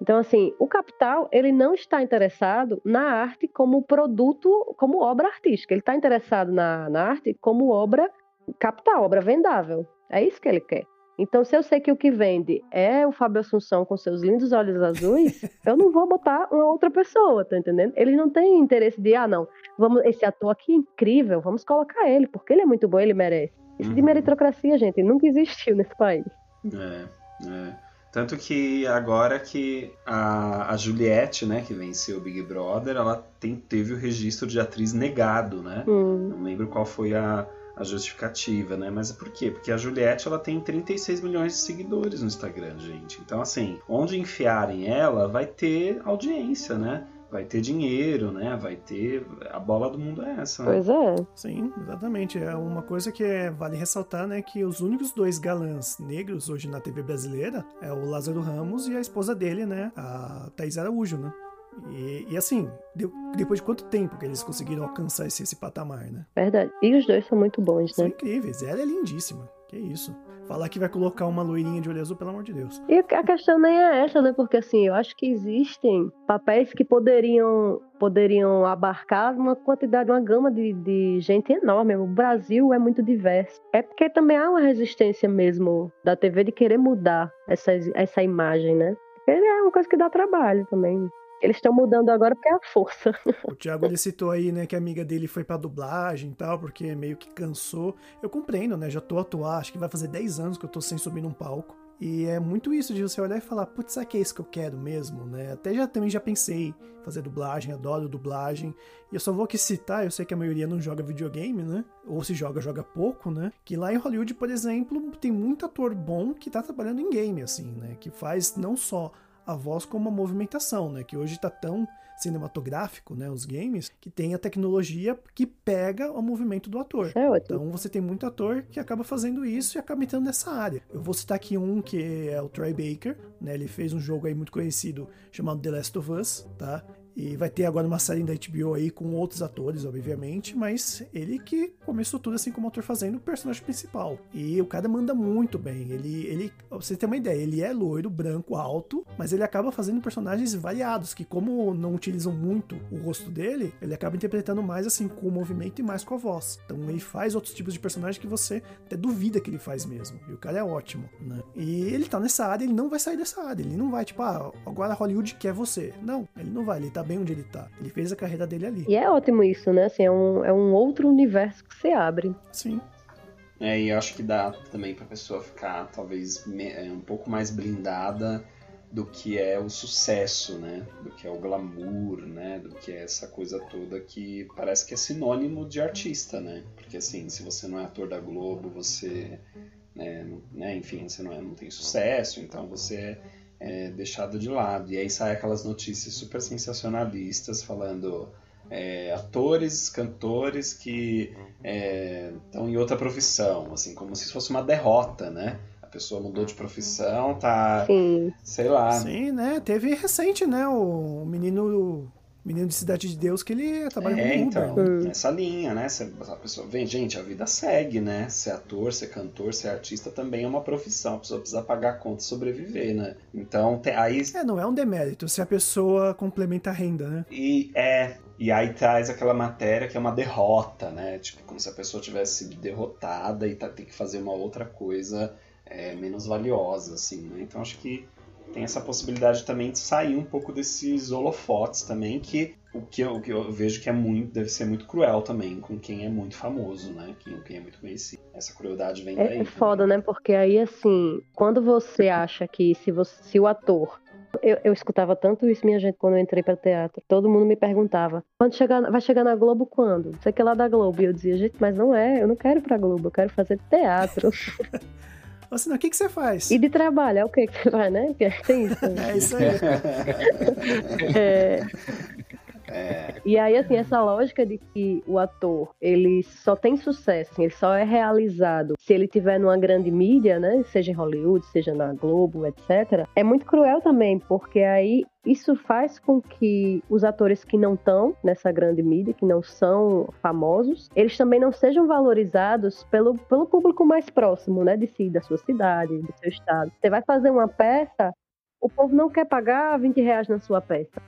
Então, assim, o capital, ele não está interessado na arte como produto, como obra artística. Ele está interessado na, na arte como obra capital, obra vendável. É isso que ele quer. Então, se eu sei que o que vende é o Fábio Assunção com seus lindos olhos azuis, eu não vou botar uma outra pessoa, tá entendendo? Eles não têm interesse de, ah, não, vamos, esse ator aqui é incrível, vamos colocar ele, porque ele é muito bom, ele merece. Isso de Uhum. meritocracia, gente, nunca existiu nesse país. É, é. Tanto que agora que a, a Juliette, né, que venceu o Big Brother, ela tem, teve o registro de atriz negado, né? Hum, Não lembro qual foi a, a justificativa, né? Mas por quê? Porque a Juliette ela tem 36 milhões de seguidores no Instagram, gente. Então, assim, onde enfiarem ela, vai ter audiência, né? Vai ter dinheiro, né? Vai ter. A bola do mundo é essa, né? pois é. Sim, exatamente. É uma coisa que é- vale ressaltar, né, que os únicos dois galãs negros hoje na TV brasileira é o Lázaro Ramos e a esposa dele, né, a Thaís Araújo, né? E, e assim, deu- depois de quanto tempo que eles conseguiram alcançar esse, esse patamar, né? Verdade. E os dois são muito bons, São né? incríveis. Ela é lindíssima. Que isso. Falar que vai colocar uma loirinha de olho azul, pelo amor de Deus. E a questão nem é essa, né? Porque assim, eu acho que existem papéis que poderiam, poderiam abarcar uma quantidade, uma gama de, de gente enorme. O Brasil é muito diverso. É porque também há uma resistência mesmo da TV de querer mudar essa, essa imagem, né? Porque é uma coisa que dá trabalho também. Eles estão mudando agora porque é a força. O Thiago ele citou aí, né, que a amiga dele foi pra dublagem e tal, porque meio que cansou. Eu compreendo, né? Já tô a atuar, acho que vai fazer 10 anos que eu tô sem subir num palco. E é muito isso de você olhar e falar, putz, será que é isso que eu quero mesmo, né? Até já também já pensei em fazer dublagem, adoro dublagem. E eu só vou aqui citar, eu sei que a maioria não joga videogame, né? Ou se joga, joga pouco, né? Que lá em Hollywood, por exemplo, tem muito ator bom que tá trabalhando em game, assim, né? Que faz não só a voz como a movimentação, né? Que hoje tá tão cinematográfico, né? Os games, que tem a tecnologia que pega o movimento do ator. É. Então você tem muito ator que acaba fazendo isso e acaba entrando nessa área. Eu vou citar aqui um que é o Troy Baker, né? Ele fez um jogo aí muito conhecido chamado The Last of Us, tá? E vai ter agora uma série da HBO aí com outros atores, obviamente, mas ele que começou tudo assim como ator fazendo o personagem principal. E o cara manda muito bem. Ele, ele, pra você ter uma ideia, ele é loiro, branco, alto, mas ele acaba fazendo personagens variados, que como não utilizam muito o rosto dele, ele acaba interpretando mais assim com o movimento e mais com a voz. Então ele faz outros tipos de personagem que você até duvida que ele faz mesmo. E o cara é ótimo, né? E ele tá nessa área, ele não vai sair dessa área. Ele não vai, tipo, ah, agora Hollywood quer você. Não, ele não vai, ele tá bem onde ele tá. Ele fez a carreira dele ali. E é ótimo isso, né? Assim, é um, é um outro universo que se abre. Sim. É, e acho que dá também pra pessoa ficar talvez me- é, um pouco mais blindada do que é o sucesso, né? Do que é o glamour, né? Do que é essa coisa toda que parece que é sinônimo de artista, né? Porque assim, se você não é ator da Globo, você, né, né, enfim, você não, é, não tem sucesso, então você é deixado de lado. E aí sai aquelas notícias super sensacionalistas falando é, atores, cantores que estão em outra profissão, assim, como se fosse uma derrota, né? A pessoa mudou de profissão, tá, Sim. sei lá, Sim, né? Teve recente, né? O menino. Menino de Cidade de Deus que ele trabalha É, como então, Uber. né? nessa linha, né? Cê- a pessoa vem, gente, a vida segue, né? Ser ator, ser cantor, ser artista também é uma profissão. A pessoa precisa pagar conta e sobreviver, né? Então, te- aí. É, não é um demérito se a pessoa complementa a renda, né? E é. E aí traz aquela matéria que é uma derrota, né? Tipo, como se a pessoa tivesse sido derrotada e tá, tem que fazer uma outra coisa é, menos valiosa, assim, né? Então acho que tem essa possibilidade também de sair um pouco desses holofotes também, que o que eu, o que eu vejo que é muito, deve ser muito cruel também com quem é muito famoso, né? Quem, quem é muito conhecido. Essa crueldade vem daí. É, é foda, né? Porque aí, assim, quando você acha que se, você, se o ator. Eu, eu escutava tanto isso, minha gente, quando eu entrei para teatro. Todo mundo me perguntava: quando chegar, vai chegar na Globo quando? Você que é lá da Globo. E eu dizia: gente, mas não é, eu não quero ir pra Globo, eu quero fazer teatro. Assim, não, o que, que você faz? e de trabalho, é o que que você vai, né? Tem isso. né? É isso aí. É, É, E aí, assim, essa lógica de que o ator, ele só tem sucesso, ele só é realizado se ele tiver numa grande mídia, né? Seja em Hollywood, seja na Globo, etc. É muito cruel também, porque aí isso faz com que os atores que não estão nessa grande mídia, que não são famosos, eles também não sejam valorizados pelo, pelo público mais próximo, né? De si, da sua cidade, do seu estado. Você vai fazer uma peça, o povo não quer pagar 20 reais na sua peça.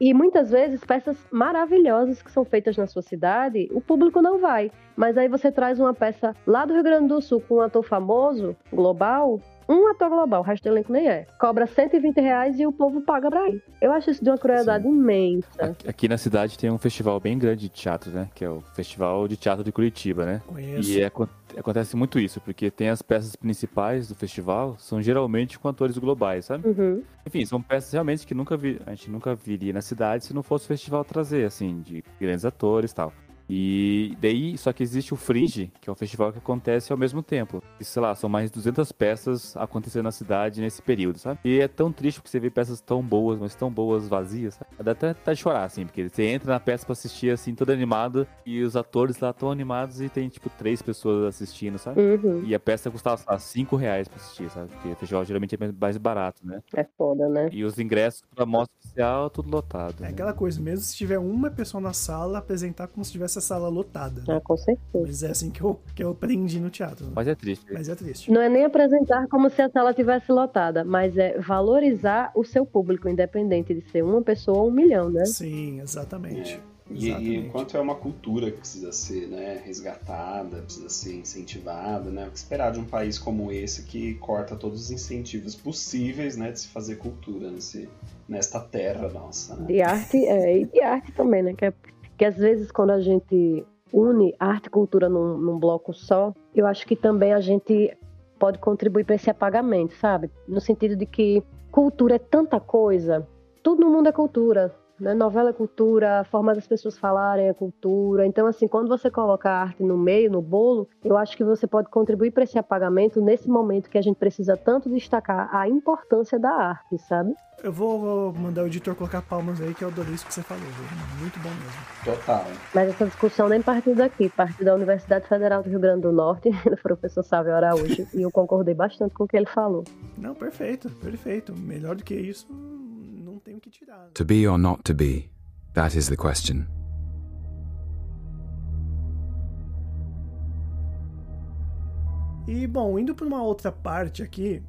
E muitas vezes peças maravilhosas que são feitas na sua cidade, o público não vai. Mas aí você traz uma peça lá do Rio Grande do Sul com um ator famoso, global, um ator global, o resto do elenco nem é. Cobra 120 reais e o povo paga pra ir. Eu acho isso de uma crueldade imensa. Aqui- Aqui na cidade tem um festival bem grande de teatro, né? Que é o Festival de Teatro de Curitiba, né? Conheço. E é- acontece muito isso, porque tem as peças principais do festival, são geralmente com atores globais, sabe? Uhum. Enfim, são peças realmente que nunca vi, a gente nunca viria na cidade se não fosse o festival trazer, assim, de grandes atores e tal. E daí, só que existe o Fringe, que é um festival que acontece ao mesmo tempo. E, sei lá, são mais de 200 peças acontecendo na cidade nesse período, sabe? E é tão triste porque você vê peças tão boas, mas tão boas vazias, sabe? Dá até, até de chorar, assim, porque você entra na peça pra assistir, assim, toda animada, e os atores lá tão animados e tem, tipo, três pessoas assistindo, sabe? Uhum. E a peça custava, sei lá, 5 reais pra assistir, sabe? Porque o festival geralmente é mais barato, né? É foda, né? E os ingressos pra mostra oficial, tudo lotado. É né? aquela coisa, mesmo se tiver uma pessoa na sala, apresentar como se tivesse a sala lotada. né? Ah, com certeza. Mas é assim que eu, que eu aprendi no teatro. né? Mas é triste. Mas é triste. Não é nem apresentar como se a sala tivesse lotada, mas é valorizar o seu público, independente de ser uma pessoa ou um milhão, né? Sim, exatamente. E, e Exatamente. enquanto é uma cultura que precisa ser né, resgatada, precisa ser incentivada, né? O que esperar de um país como esse que corta todos os incentivos possíveis né, de se fazer cultura nesse, nesta terra nossa, né? De arte, é, e de arte também, né? Que, é, que às vezes quando a gente une arte e cultura num, num bloco só, eu acho que também a gente pode contribuir para esse apagamento, sabe? No sentido de que cultura é tanta coisa, tudo no mundo é cultura. Né? Novela é cultura, a forma das pessoas falarem é cultura. Então, assim, quando você coloca a arte no meio, no bolo, eu acho que você pode contribuir para esse apagamento nesse momento que a gente precisa tanto destacar a importância da arte, sabe? Eu vou mandar o editor colocar palmas aí, que eu adorei isso que você falou. viu? Muito bom mesmo. Total. Mas essa discussão nem partiu daqui, partiu da Universidade Federal do Rio Grande do Norte, do professor Sávio Araújo, e eu concordei bastante com o que ele falou. Não, perfeito, perfeito. Melhor do que isso, não tem o que tirar. né? To be or not to be? That is the question. E, bom, indo para uma outra parte aqui,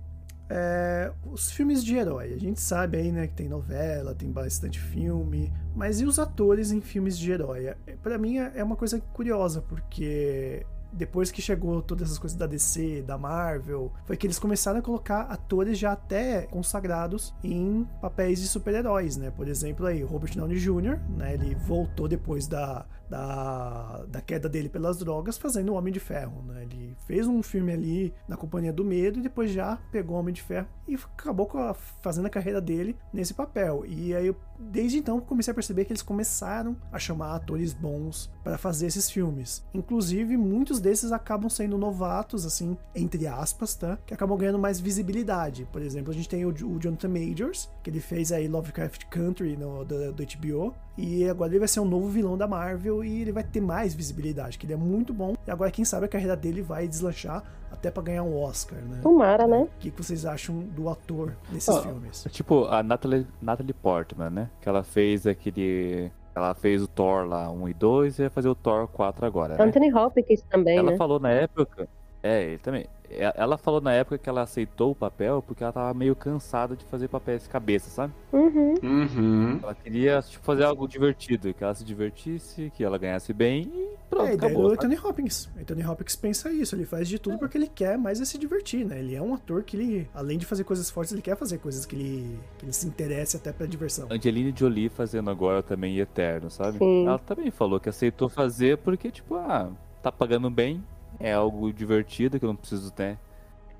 é, os filmes de herói. A gente sabe aí, né, que tem novela, tem bastante filme, mas e os atores em filmes de herói? É, Pra mim é é uma coisa curiosa, porque depois que chegou todas essas coisas da DC, da Marvel, foi que eles começaram a colocar atores já até consagrados em papéis de super-heróis, né? Por exemplo, aí, Robert Downey Jr., né? Ele voltou depois da, da, da queda dele pelas drogas, fazendo o Homem de Ferro, né? Ele fez um filme ali na Companhia do Medo e depois já pegou o Homem de Ferro e acabou a- fazendo a carreira dele nesse papel. E aí, eu, desde então, comecei a perceber que eles começaram a chamar atores bons para fazer esses filmes. Inclusive, muitos desses acabam sendo novatos, assim, entre aspas, tá? Que acabam ganhando mais visibilidade. Por exemplo, a gente tem o, o Jonathan Majors, que ele fez aí Lovecraft Country no, do, do HBO. E agora ele vai ser um novo vilão da Marvel e ele vai ter mais visibilidade, que ele é muito bom. E agora, quem sabe, a carreira dele vai deslanchar até para ganhar um Oscar, né? Tomara, né? O que, que vocês acham do ator nesses Ah, filmes? Tipo, a Natalie, Natalie Portman, né? Que ela fez aquele. Ela fez o Thor lá 1 e 2 e vai fazer o Thor 4 agora, né? Anthony Hopkins também, Ela né? falou na época. É, ele também. E- Ela falou na época que ela aceitou o papel porque ela tava meio cansada de fazer papéis de cabeça, sabe? Uhum. Uhum. Ela queria tipo, fazer algo divertido, que ela se divertisse, que ela ganhasse bem e pronto, é acabou. sabe? Anthony Hopkins. Anthony Hopkins pensa isso, ele faz de tudo porque ele quer mais é se divertir, né? Ele é um ator que ele, além de fazer coisas fortes, ele quer fazer coisas que ele, que ele se interesse até pra diversão. Angelina Jolie fazendo agora também Eterno, sabe? Sim. Ela também falou que aceitou fazer porque, tipo, ah, tá pagando bem, é algo divertido que eu não preciso ter.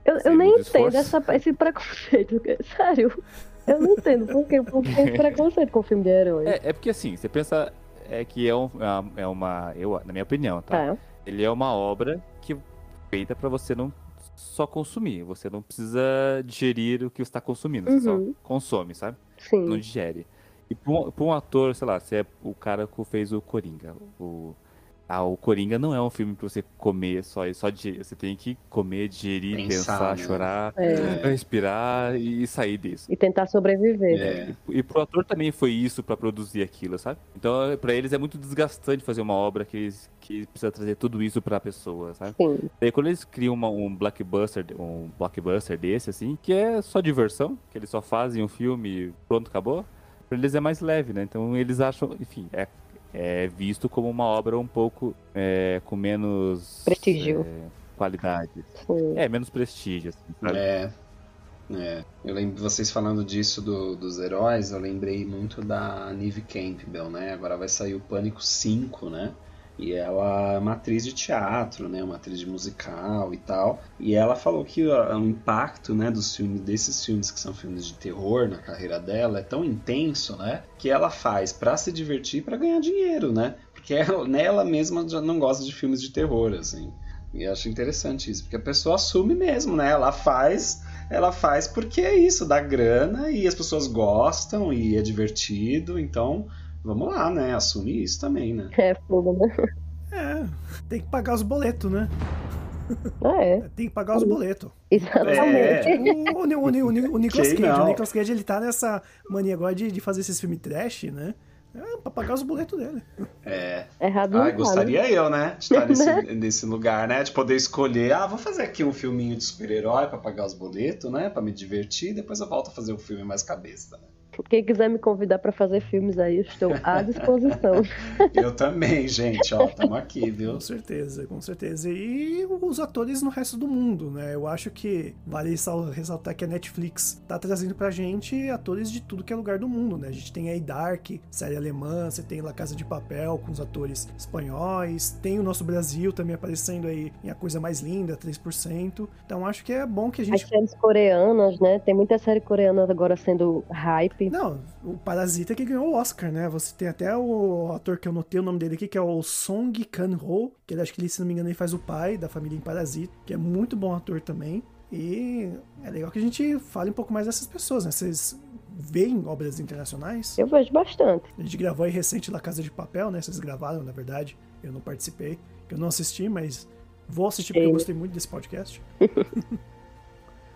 Eu, eu nem entendo essa, esse preconceito, sério. Eu não entendo por que por que esse preconceito com filme de herói. É, é porque assim, você pensa é que é, um- é uma- é. Eu, na minha opinião, tá? Tá. Ele é uma obra que feita pra você não só consumir. Você não precisa digerir o que você tá consumindo. Você Uhum. só consome, sabe? Sim. Não digere. E pra um, pra um ator, sei lá, você é o cara que fez o Coringa. O, ah, o Coringa não é um filme pra você comer só, só digerir. Você tem que comer, digerir, Pensar, pensar, né? chorar, É. respirar e sair disso. E tentar sobreviver. É. E pro ator também foi isso pra produzir aquilo, sabe? Então, pra eles é muito desgastante fazer uma obra que, eles- que precisa trazer tudo isso pra pessoa, sabe? Sim. Daí quando eles criam uma- um blockbuster, um blockbuster desse, assim, que é só diversão, que eles só fazem um filme e pronto, acabou, pra eles é mais leve, né? Então eles acham, enfim, é, é visto como uma obra um pouco é, com menos Prestígio. é, qualidade. sim. É, menos prestígio, assim, sabe? É. É. Eu lembro vocês falando disso do- dos heróis, eu lembrei muito da Neve Campbell, né? Agora vai sair o Pânico 5, né? E ela é uma atriz de teatro, né? Uma atriz de musical e tal. E ela falou que o, impacto, né, dos filmes, desses filmes que são filmes de terror na carreira dela é tão intenso, né? Que ela faz pra se divertir pra ganhar dinheiro, né? Porque ela, nela mesma já não gosta de filmes de terror, assim. E acho interessante isso, porque a pessoa assume mesmo, né? Ela faz, ela faz porque é isso, dá grana e as pessoas gostam e é divertido, então vamos lá, né? Assume isso também, né? É fogo, né? É, tem que pagar os boletos, né? Ah, é. Tem que pagar os boletos. Exatamente. É. O, o, o, o, o Nicolas Cage, não? o Nicolas Cage, ele tá nessa mania agora de, de fazer esses filmes trash, né? É, pra pagar os boletos dele. É. Errado tá, gostaria eu, né? De estar nesse, nesse lugar, né? De poder escolher, ah, vou fazer aqui um filminho de super-herói pra pagar os boletos, né? Pra me divertir, depois eu volto a fazer um filme mais cabeça, né? Quem quiser me convidar pra fazer filmes aí, eu estou à disposição. Eu também, gente, ó, tamo aqui, viu? Com certeza, com certeza. E os atores no resto do mundo, né? Eu acho que vale sal- ressaltar que a Netflix tá trazendo pra gente atores de tudo que é lugar do mundo, né? A gente tem aí Dark, série alemã, você tem La Casa de Papel com os atores espanhóis, tem o nosso Brasil também aparecendo aí em A Coisa Mais Linda, 3%. Então acho que é bom que a As gente. séries coreanas, né? Tem muita série coreana agora sendo hype. Não, o Parasita que ganhou o Oscar, né? Você tem até o ator que eu notei o nome dele aqui, que é o Song Kang-ho, que ele acho que ele, se não me engano, ele faz o pai da família em Parasita, que é muito bom ator também. E é legal que a gente fale um pouco mais dessas pessoas, né? Vocês veem obras internacionais? Eu vejo bastante. A gente gravou aí recente La Casa de Papel, né? Vocês gravaram, na verdade. Eu não participei, eu não assisti, mas vou assistir porque eu gostei muito desse podcast.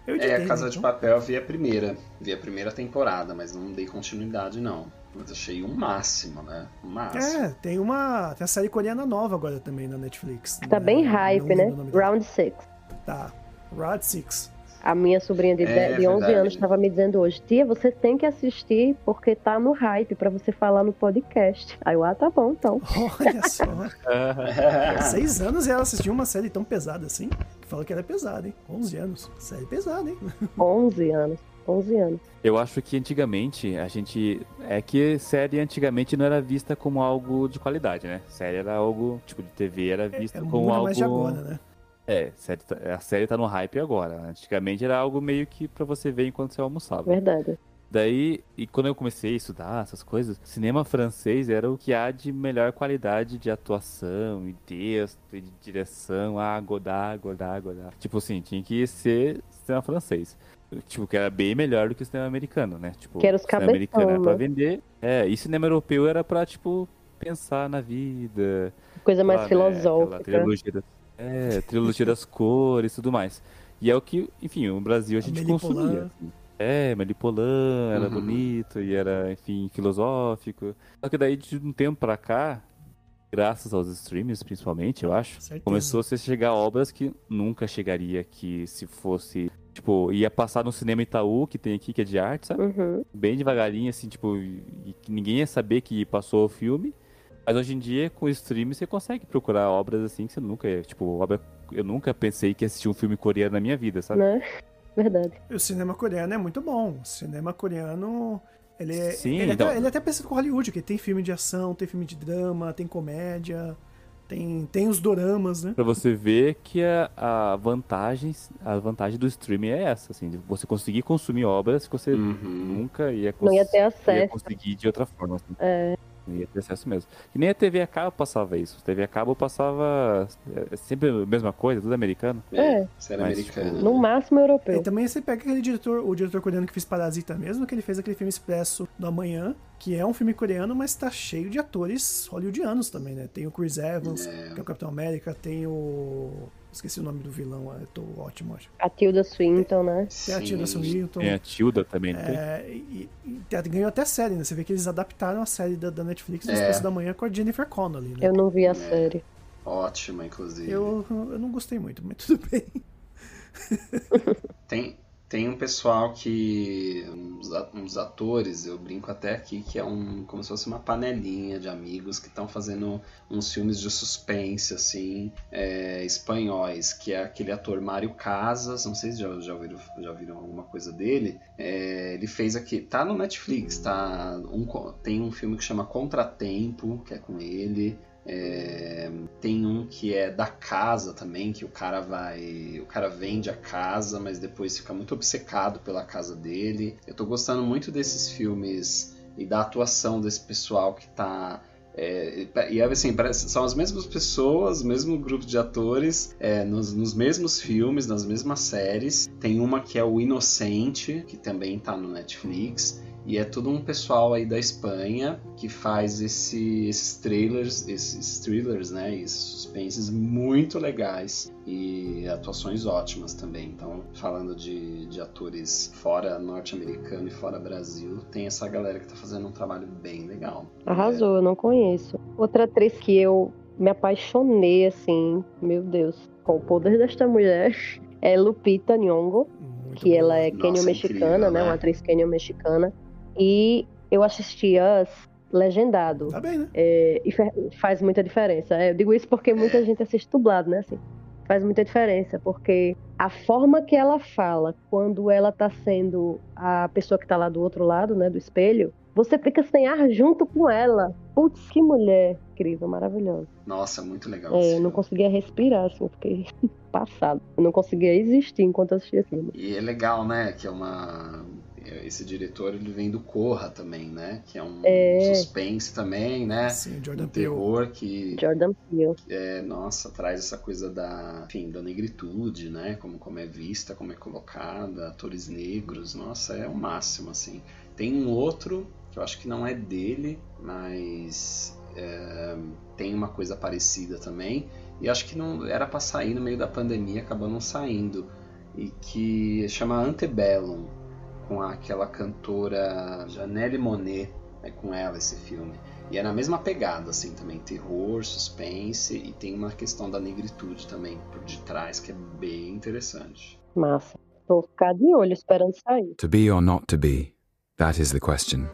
eu É, editei, a Casa de então. Papel eu vi a primeira. Vi a primeira temporada, mas não dei continuidade, não. Mas achei um máximo, né? Um máximo. É, tem uma. Tem a série coreana nova agora também na Netflix. Tá né? bem hype, né? Round Six. Tá. Round 6. A minha sobrinha de, É, de- de 11 verdade. anos estava me dizendo hoje, tia, você tem que assistir porque tá no hype pra você falar no podcast. Aí eu, ah, tá bom, então. Olha só. Seis anos e ela assistiu uma série tão pesada assim. Que fala que ela é pesada, hein? 11 anos. Série pesada, hein? 11 anos. 11 anos. Eu acho que antigamente a gente. É que série antigamente não era vista como algo de qualidade, né? Série era algo. Tipo, de TV era vista É como muito algo. mais de agora, né? É, tá- a série tá no hype agora. Antigamente era algo meio que pra você ver enquanto você almoçava. Verdade. Daí, e quando eu comecei a estudar essas coisas, cinema francês era o que há de melhor qualidade de atuação, e texto, e de direção. Ah, Godard, Godard, Godard. Tipo assim, tinha que ser cinema francês. Tipo, que era bem melhor do que o cinema americano, né? Tipo, Que era os cinema americano era pra né? vender. É, e cinema europeu era pra, tipo, pensar na vida. Coisa mais lá, né, aquela filosófica. trilogia é, trilogia das cores e tudo mais. E é o que, enfim, o Brasil a gente consumia. Assim. É, Melipolan, era Uhum. bonito e era, enfim, filosófico. Só que daí de um tempo pra cá, graças aos streams principalmente, eu acho, Certeza. começou a chegar obras que nunca chegaria aqui se fosse, tipo, ia passar no cinema Itaú, que tem aqui, que é de arte, sabe? Uhum. bem devagarinho, assim, tipo, e ninguém ia saber que passou o filme. Mas hoje em dia, com o stream, você consegue procurar obras assim que você nunca ia. Tipo, obra. Eu nunca pensei que ia assistir um filme coreano na minha vida, sabe? Né? Verdade. O cinema coreano é muito bom. O cinema coreano. Ele, é, Sim, ele, então- até, ele é até parecido com Hollywood, que tem filme de ação, tem filme de drama, tem comédia, tem, tem os doramas, né? Pra você ver que a, a vantagem, a vantagem do streaming é essa, assim, de você conseguir consumir obras que você Uhum. nunca ia, Não ia ter ia acesso. conseguir de outra forma. Assim. É. Não ia ter acesso mesmo. E nem a TV a cabo passava isso. A TV a cabo passava é, sempre a mesma coisa, tudo americano. É. Série Mas, americana. tipo, No máximo E europeu. também você pega aquele diretor, o diretor coreano que fez Parasita mesmo, que ele fez aquele filme Expresso do Amanhã, que é um filme coreano, mas tá cheio de atores hollywoodianos também, né? Tem o Chris Evans, que é o Capitão América, tem o. Esqueci o nome do vilão, eu tô ótimo, acho. A Tilda Swinton, né? Tem a Tilda Sim. Swinton. Tem a Tilda também, não tem? É, e, e ganhou até série, né? Você vê que eles adaptaram a série da, da Netflix do É. Expresso da Manhã com a Jennifer Connelly, né? Eu não vi a série. Ótima, inclusive. Eu, eu não gostei muito, mas tudo bem. Tem, tem um pessoal que. Uns, atores, eu brinco até aqui, que é um como se fosse uma panelinha de amigos que estão fazendo uns filmes de suspense, assim, é, espanhóis, que é aquele ator Mário Casas, não sei se já, já, ouviram, já viram alguma coisa dele. É, ele fez aqui. Tá no Netflix, tá? Um, tem um filme que chama Contratempo, que é com ele. É, tem um que é da casa também, que o cara vai. O cara vende a casa, mas depois fica muito obcecado pela casa dele. Eu tô gostando muito desses filmes e da atuação desse pessoal que tá É, e assim, são as mesmas pessoas, mesmo grupo de atores, é, nos, nos, mesmos filmes, nas mesmas séries. Tem uma que é o Inocente, que também tá no Netflix. E é todo um pessoal aí da Espanha que faz esse, esses trailers, esses thrillers, né? Esses suspenses muito legais e atuações ótimas também. Então, falando de, de atores fora norte-americano e fora Brasil, tem essa galera que tá fazendo um trabalho bem legal. Arrasou, é. eu não conheço. Outra atriz que eu me apaixonei, assim, meu Deus, com o poder desta mulher é Lupita Nyong'o, que ela é kenyo-mexicana, né? né? Uma atriz kenyo-mexicana. E eu assisti Us legendado. Tá bem, né? É, e faz muita diferença. É, eu digo isso porque muita gente assiste dublado, né? Assim, faz muita diferença, porque a forma que ela fala quando ela tá sendo a pessoa que tá lá do outro lado, né, do espelho, você fica sem ar junto com ela. Putz, que mulher incrível, maravilhosa. Nossa, muito legal. É, eu não conseguia respirar, assim, eu fiquei passado. Eu não conseguia existir enquanto assistia aquilo. E é legal, né, que é uma esse diretor ele vem do Corra também, né? Que é um é. suspense também, né? Sim, Jordan um terror que Jordan Peele. É, nossa, traz essa coisa da, enfim, da negritude, né? Como como é vista, como é colocada, atores negros, nossa, é o máximo assim. Tem um outro que eu acho que não é dele, mas é, tem uma coisa parecida também. E acho que não era para sair no meio da pandemia, acabou não saindo. E que chama Antebellum com aquela cantora Janelle Monet, é com ela esse filme. E é na mesma pegada, assim, também, terror, suspense, e tem uma questão da negritude também por detrás, que é bem interessante. Massa. Vou ficar de olho esperando sair. To be or not to be, that is the question.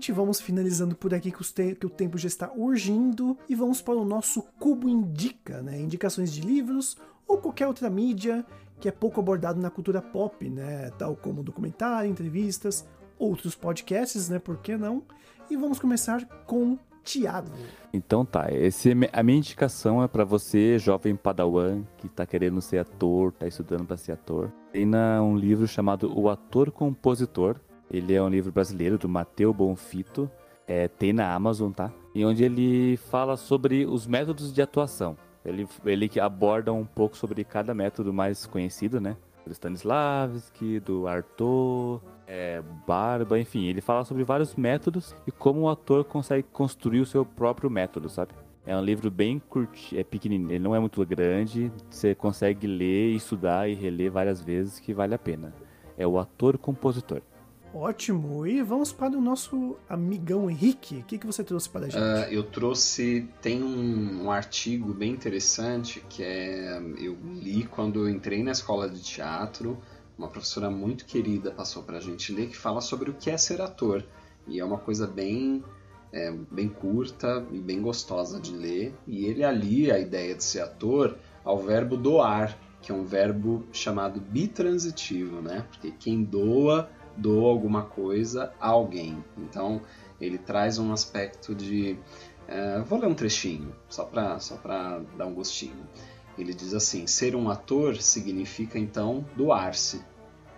Gente, vamos finalizando por aqui que, te que, o tempo já está urgindo e vamos para o nosso Cubo Indica, né? Indicações de livros ou qualquer outra mídia que é pouco abordado na cultura pop, né? Tal como documentário, entrevistas, outros podcasts, né? Por que não? E vamos começar com Tiago. Então tá, esse, é a minha indicação é para você, jovem padawan, que tá querendo ser ator, tá estudando para ser ator. Tem um livro chamado O Ator Compositor, ele é um livro brasileiro do Mateu Bonfito, é, tem na Amazon, tá? E onde ele fala sobre os métodos de atuação. Ele, ele aborda um pouco sobre cada método mais conhecido, né? Do Stanislavski, do Arthur, é, Barba, enfim. Ele fala sobre vários métodos e como o ator consegue construir o seu próprio método, sabe? É um livro bem curto, é pequenininho, ele não é muito grande, você consegue ler, estudar e reler várias vezes que vale a pena. É o ator-compositor. Ótimo. E vamos para o nosso amigão Henrique. O que, que você trouxe para a gente? Uh, eu trouxe. Tem um, um, artigo bem interessante que é. Eu li quando eu entrei na escola de teatro. Uma professora muito querida passou para a gente ler que fala sobre o que é ser ator. E é uma coisa bem. É, bem curta e bem gostosa de ler. E ele alia a ideia de ser ator ao verbo doar, que é um verbo chamado bitransitivo, né? Porque quem doa dou alguma coisa a alguém. Então ele traz um aspecto de. Uh, vou ler um trechinho, só para só dar um gostinho. Ele diz assim: ser um ator significa então doar-se.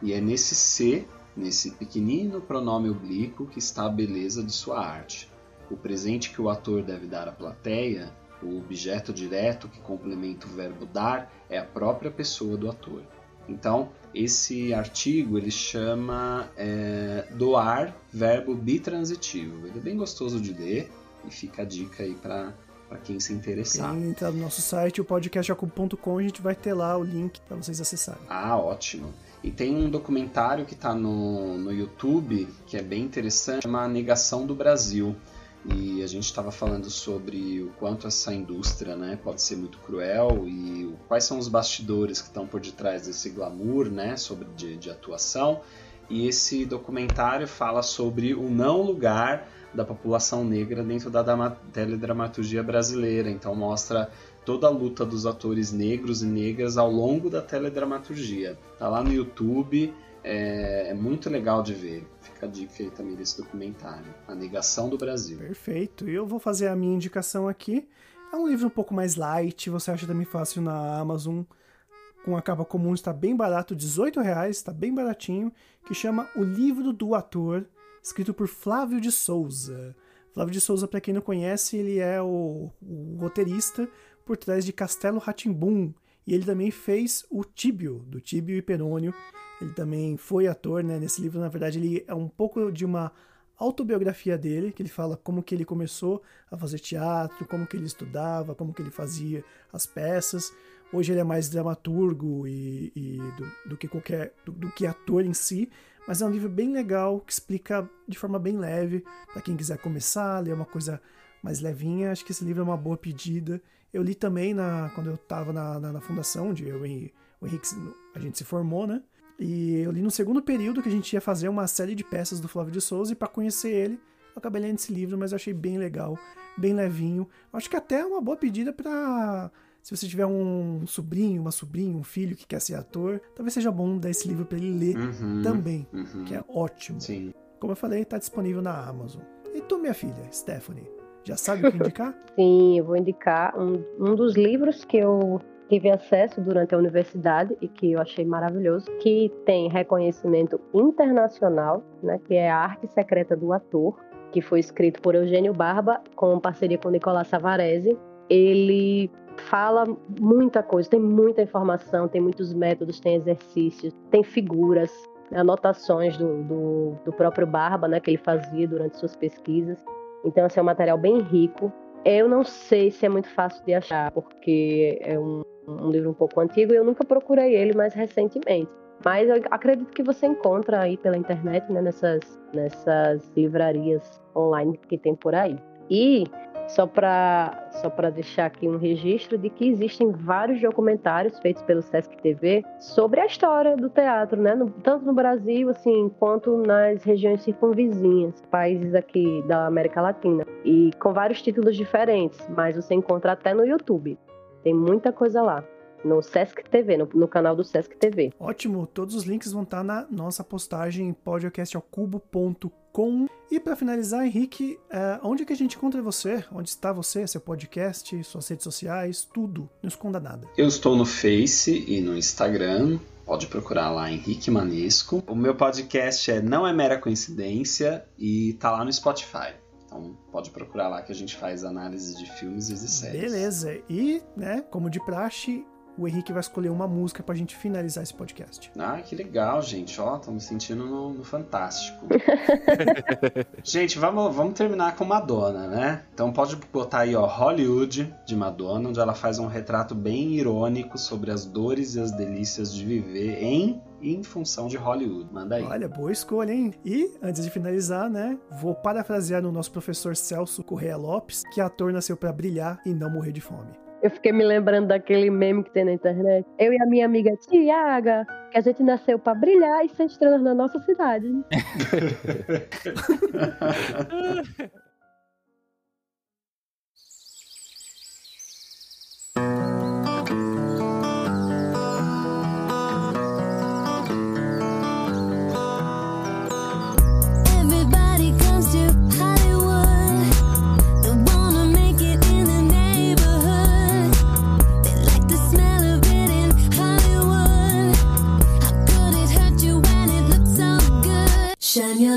E é nesse ser, nesse pequenino pronome oblíquo, que está a beleza de sua arte. O presente que o ator deve dar à plateia, o objeto direto que complementa o verbo dar, é a própria pessoa do ator. Então, esse artigo ele chama é, doar verbo bitransitivo. Ele é bem gostoso de ler e fica a dica aí para para quem se interessar. Quem entrar no nosso site, o podcastjacob.com, a gente vai ter lá o link para vocês acessarem. Ah, ótimo. E tem um documentário que está no, no YouTube que é bem interessante, chama A Negação do Brasil e a gente estava falando sobre o quanto essa indústria né, pode ser muito cruel e quais são os bastidores que estão por detrás desse glamour né, sobre de, de atuação. E esse documentário fala sobre o não lugar da população negra dentro da teledramaturgia brasileira. Então mostra toda a luta dos atores negros e negras ao longo da teledramaturgia. Tá lá no YouTube, é, é muito legal de ver fica a dica aí também desse documentário, A Negação do Brasil. Perfeito. E eu vou fazer a minha indicação aqui. É um livro um pouco mais light, você acha também fácil na Amazon. com a capa comum está bem barato, R$18,00, está bem baratinho, que chama O Livro do Ator, escrito por Flávio de Souza. Flávio de Souza, para quem não conhece, ele é o, o roteirista por trás de Castelo Ratimbum, e ele também fez o Tíbio, do Tíbio e Perônio. Ele também foi ator, né? Nesse livro, na verdade, ele é um pouco de uma autobiografia dele, que ele fala como que ele começou a fazer teatro, como que ele estudava, como que ele fazia as peças. Hoje ele é mais dramaturgo e, e do, do, que qualquer do, do, que ator em si, mas é um livro bem legal que explica de forma bem leve para quem quiser começar, ler uma coisa mais levinha. Acho que esse livro é uma boa pedida. Eu li também na quando eu estava na, na, na, fundação, onde eu e o Henrique a gente se formou, né? E eu li no segundo período que a gente ia fazer uma série de peças do Flávio de Souza e para conhecer ele, eu acabei lendo esse livro, mas eu achei bem legal, bem levinho. Acho que até é uma boa pedida para se você tiver um sobrinho, uma sobrinha, um filho que quer ser ator, talvez seja bom dar esse livro para ele ler uhum, também, uhum. que é ótimo. Sim. Como eu falei, está disponível na Amazon. E tu, minha filha, Stephanie, já sabe o que indicar? Sim, eu vou indicar um, um dos livros que eu tive acesso durante a universidade e que eu achei maravilhoso, que tem reconhecimento internacional, né, que é a Arte Secreta do Ator, que foi escrito por Eugênio Barba com parceria com Nicolás Savarese. Ele fala muita coisa, tem muita informação, tem muitos métodos, tem exercícios, tem figuras, anotações do, do, do próprio Barba, né, que ele fazia durante suas pesquisas. Então, esse é um material bem rico. Eu não sei se é muito fácil de achar, porque é um, um livro um pouco antigo e eu nunca procurei ele mais recentemente. Mas eu acredito que você encontra aí pela internet, né, nessas, nessas livrarias online que tem por aí. E só para só deixar aqui um registro de que existem vários documentários feitos pelo Sesc TV sobre a história do teatro, né? No, tanto no Brasil assim quanto nas regiões circunvizinhas, países aqui da América Latina, e com vários títulos diferentes, mas você encontra até no YouTube. Tem muita coisa lá. No Sesc TV, no, no canal do Sesc TV. Ótimo, todos os links vão estar na nossa postagem em podcastalcubo.com. E para finalizar, Henrique, uh, onde é que a gente encontra você? Onde está você, seu podcast, suas redes sociais, tudo? Não esconda nada. Eu estou no Face e no Instagram. Pode procurar lá Henrique Manesco. O meu podcast é Não é Mera Coincidência e tá lá no Spotify. Então pode procurar lá que a gente faz análise de filmes e de séries. Beleza. E, né, como de praxe, o Henrique vai escolher uma música pra gente finalizar esse podcast. Ah, que legal, gente. Ó, tô me sentindo no, no Fantástico. gente, vamos, vamos terminar com Madonna, né? Então pode botar aí, ó, Hollywood, de Madonna, onde ela faz um retrato bem irônico sobre as dores e as delícias de viver em em função de Hollywood. Manda aí. Olha, boa escolha, hein? E, antes de finalizar, né, vou parafrasear no nosso professor Celso Correia Lopes, que ator nasceu para brilhar e não morrer de fome. Eu fiquei me lembrando daquele meme que tem na internet. Eu e a minha amiga Tiaga, que a gente nasceu para brilhar e ser estrelas na nossa cidade.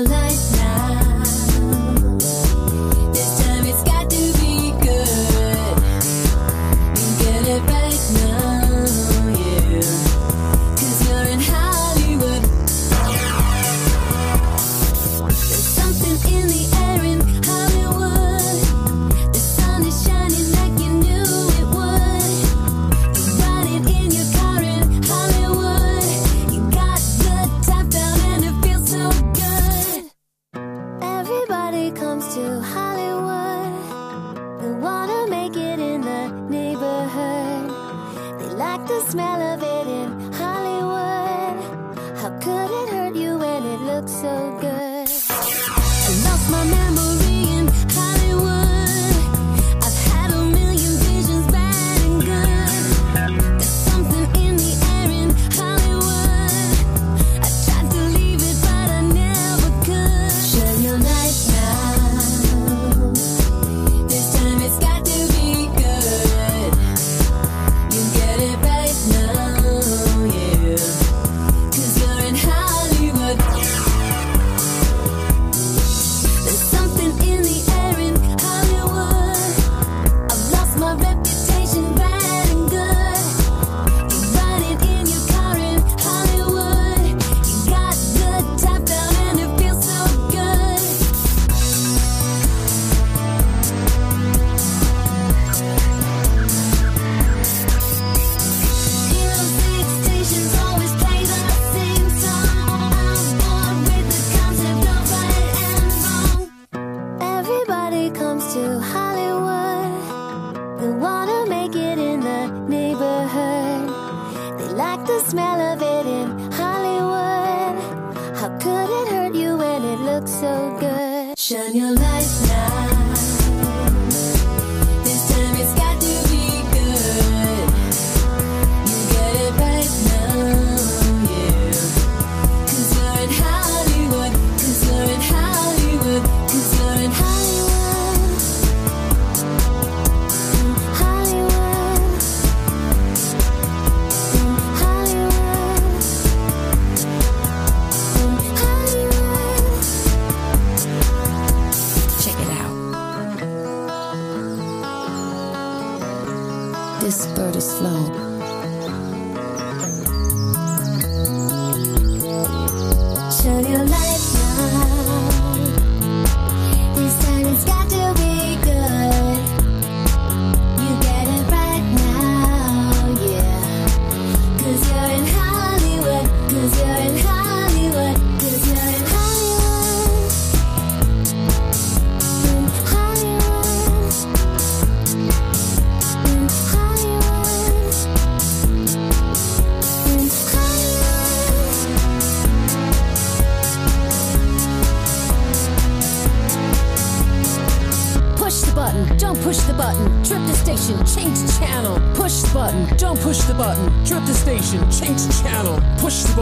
Get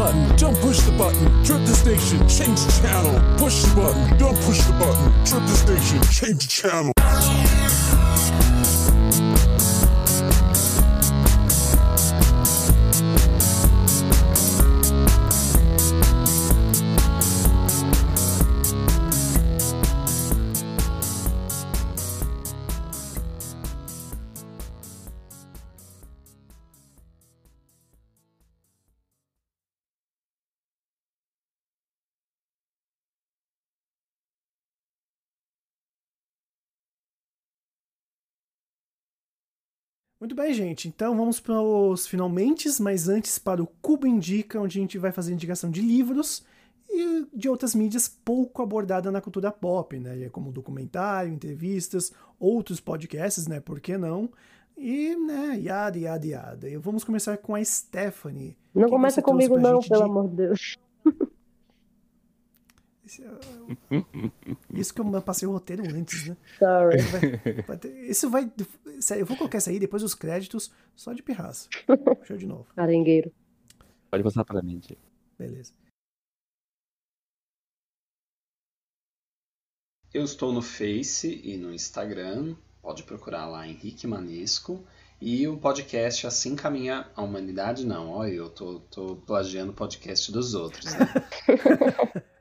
button, don't push the button. Trip the station, change the channel. Push the button, don't push the button. Trip the station, change the channel. Muito bem, gente. Então vamos para os finalmente, mas antes para o Cubo Indica, onde a gente vai fazer indicação de livros e de outras mídias pouco abordadas na cultura pop, né? Como documentário, entrevistas, outros podcasts, né? Por que não? E, né, yada, yada, yada. E vamos começar com a Stephanie. Não começa comigo, não, pelo de- amor de Deus. Isso que eu passei o roteiro antes, né? Sorry. Vai- vai ter- Isso vai. Sério, eu vou colocar isso aí depois dos créditos, só de pirraça. Show de novo. Arengueiro. Pode passar pra mim, Diego. Beleza. Eu estou no Face e no Instagram, pode procurar lá Henrique Manesco. E o podcast Assim Caminha a Humanidade, não, olha, eu tô, tô plagiando o podcast dos outros. Né?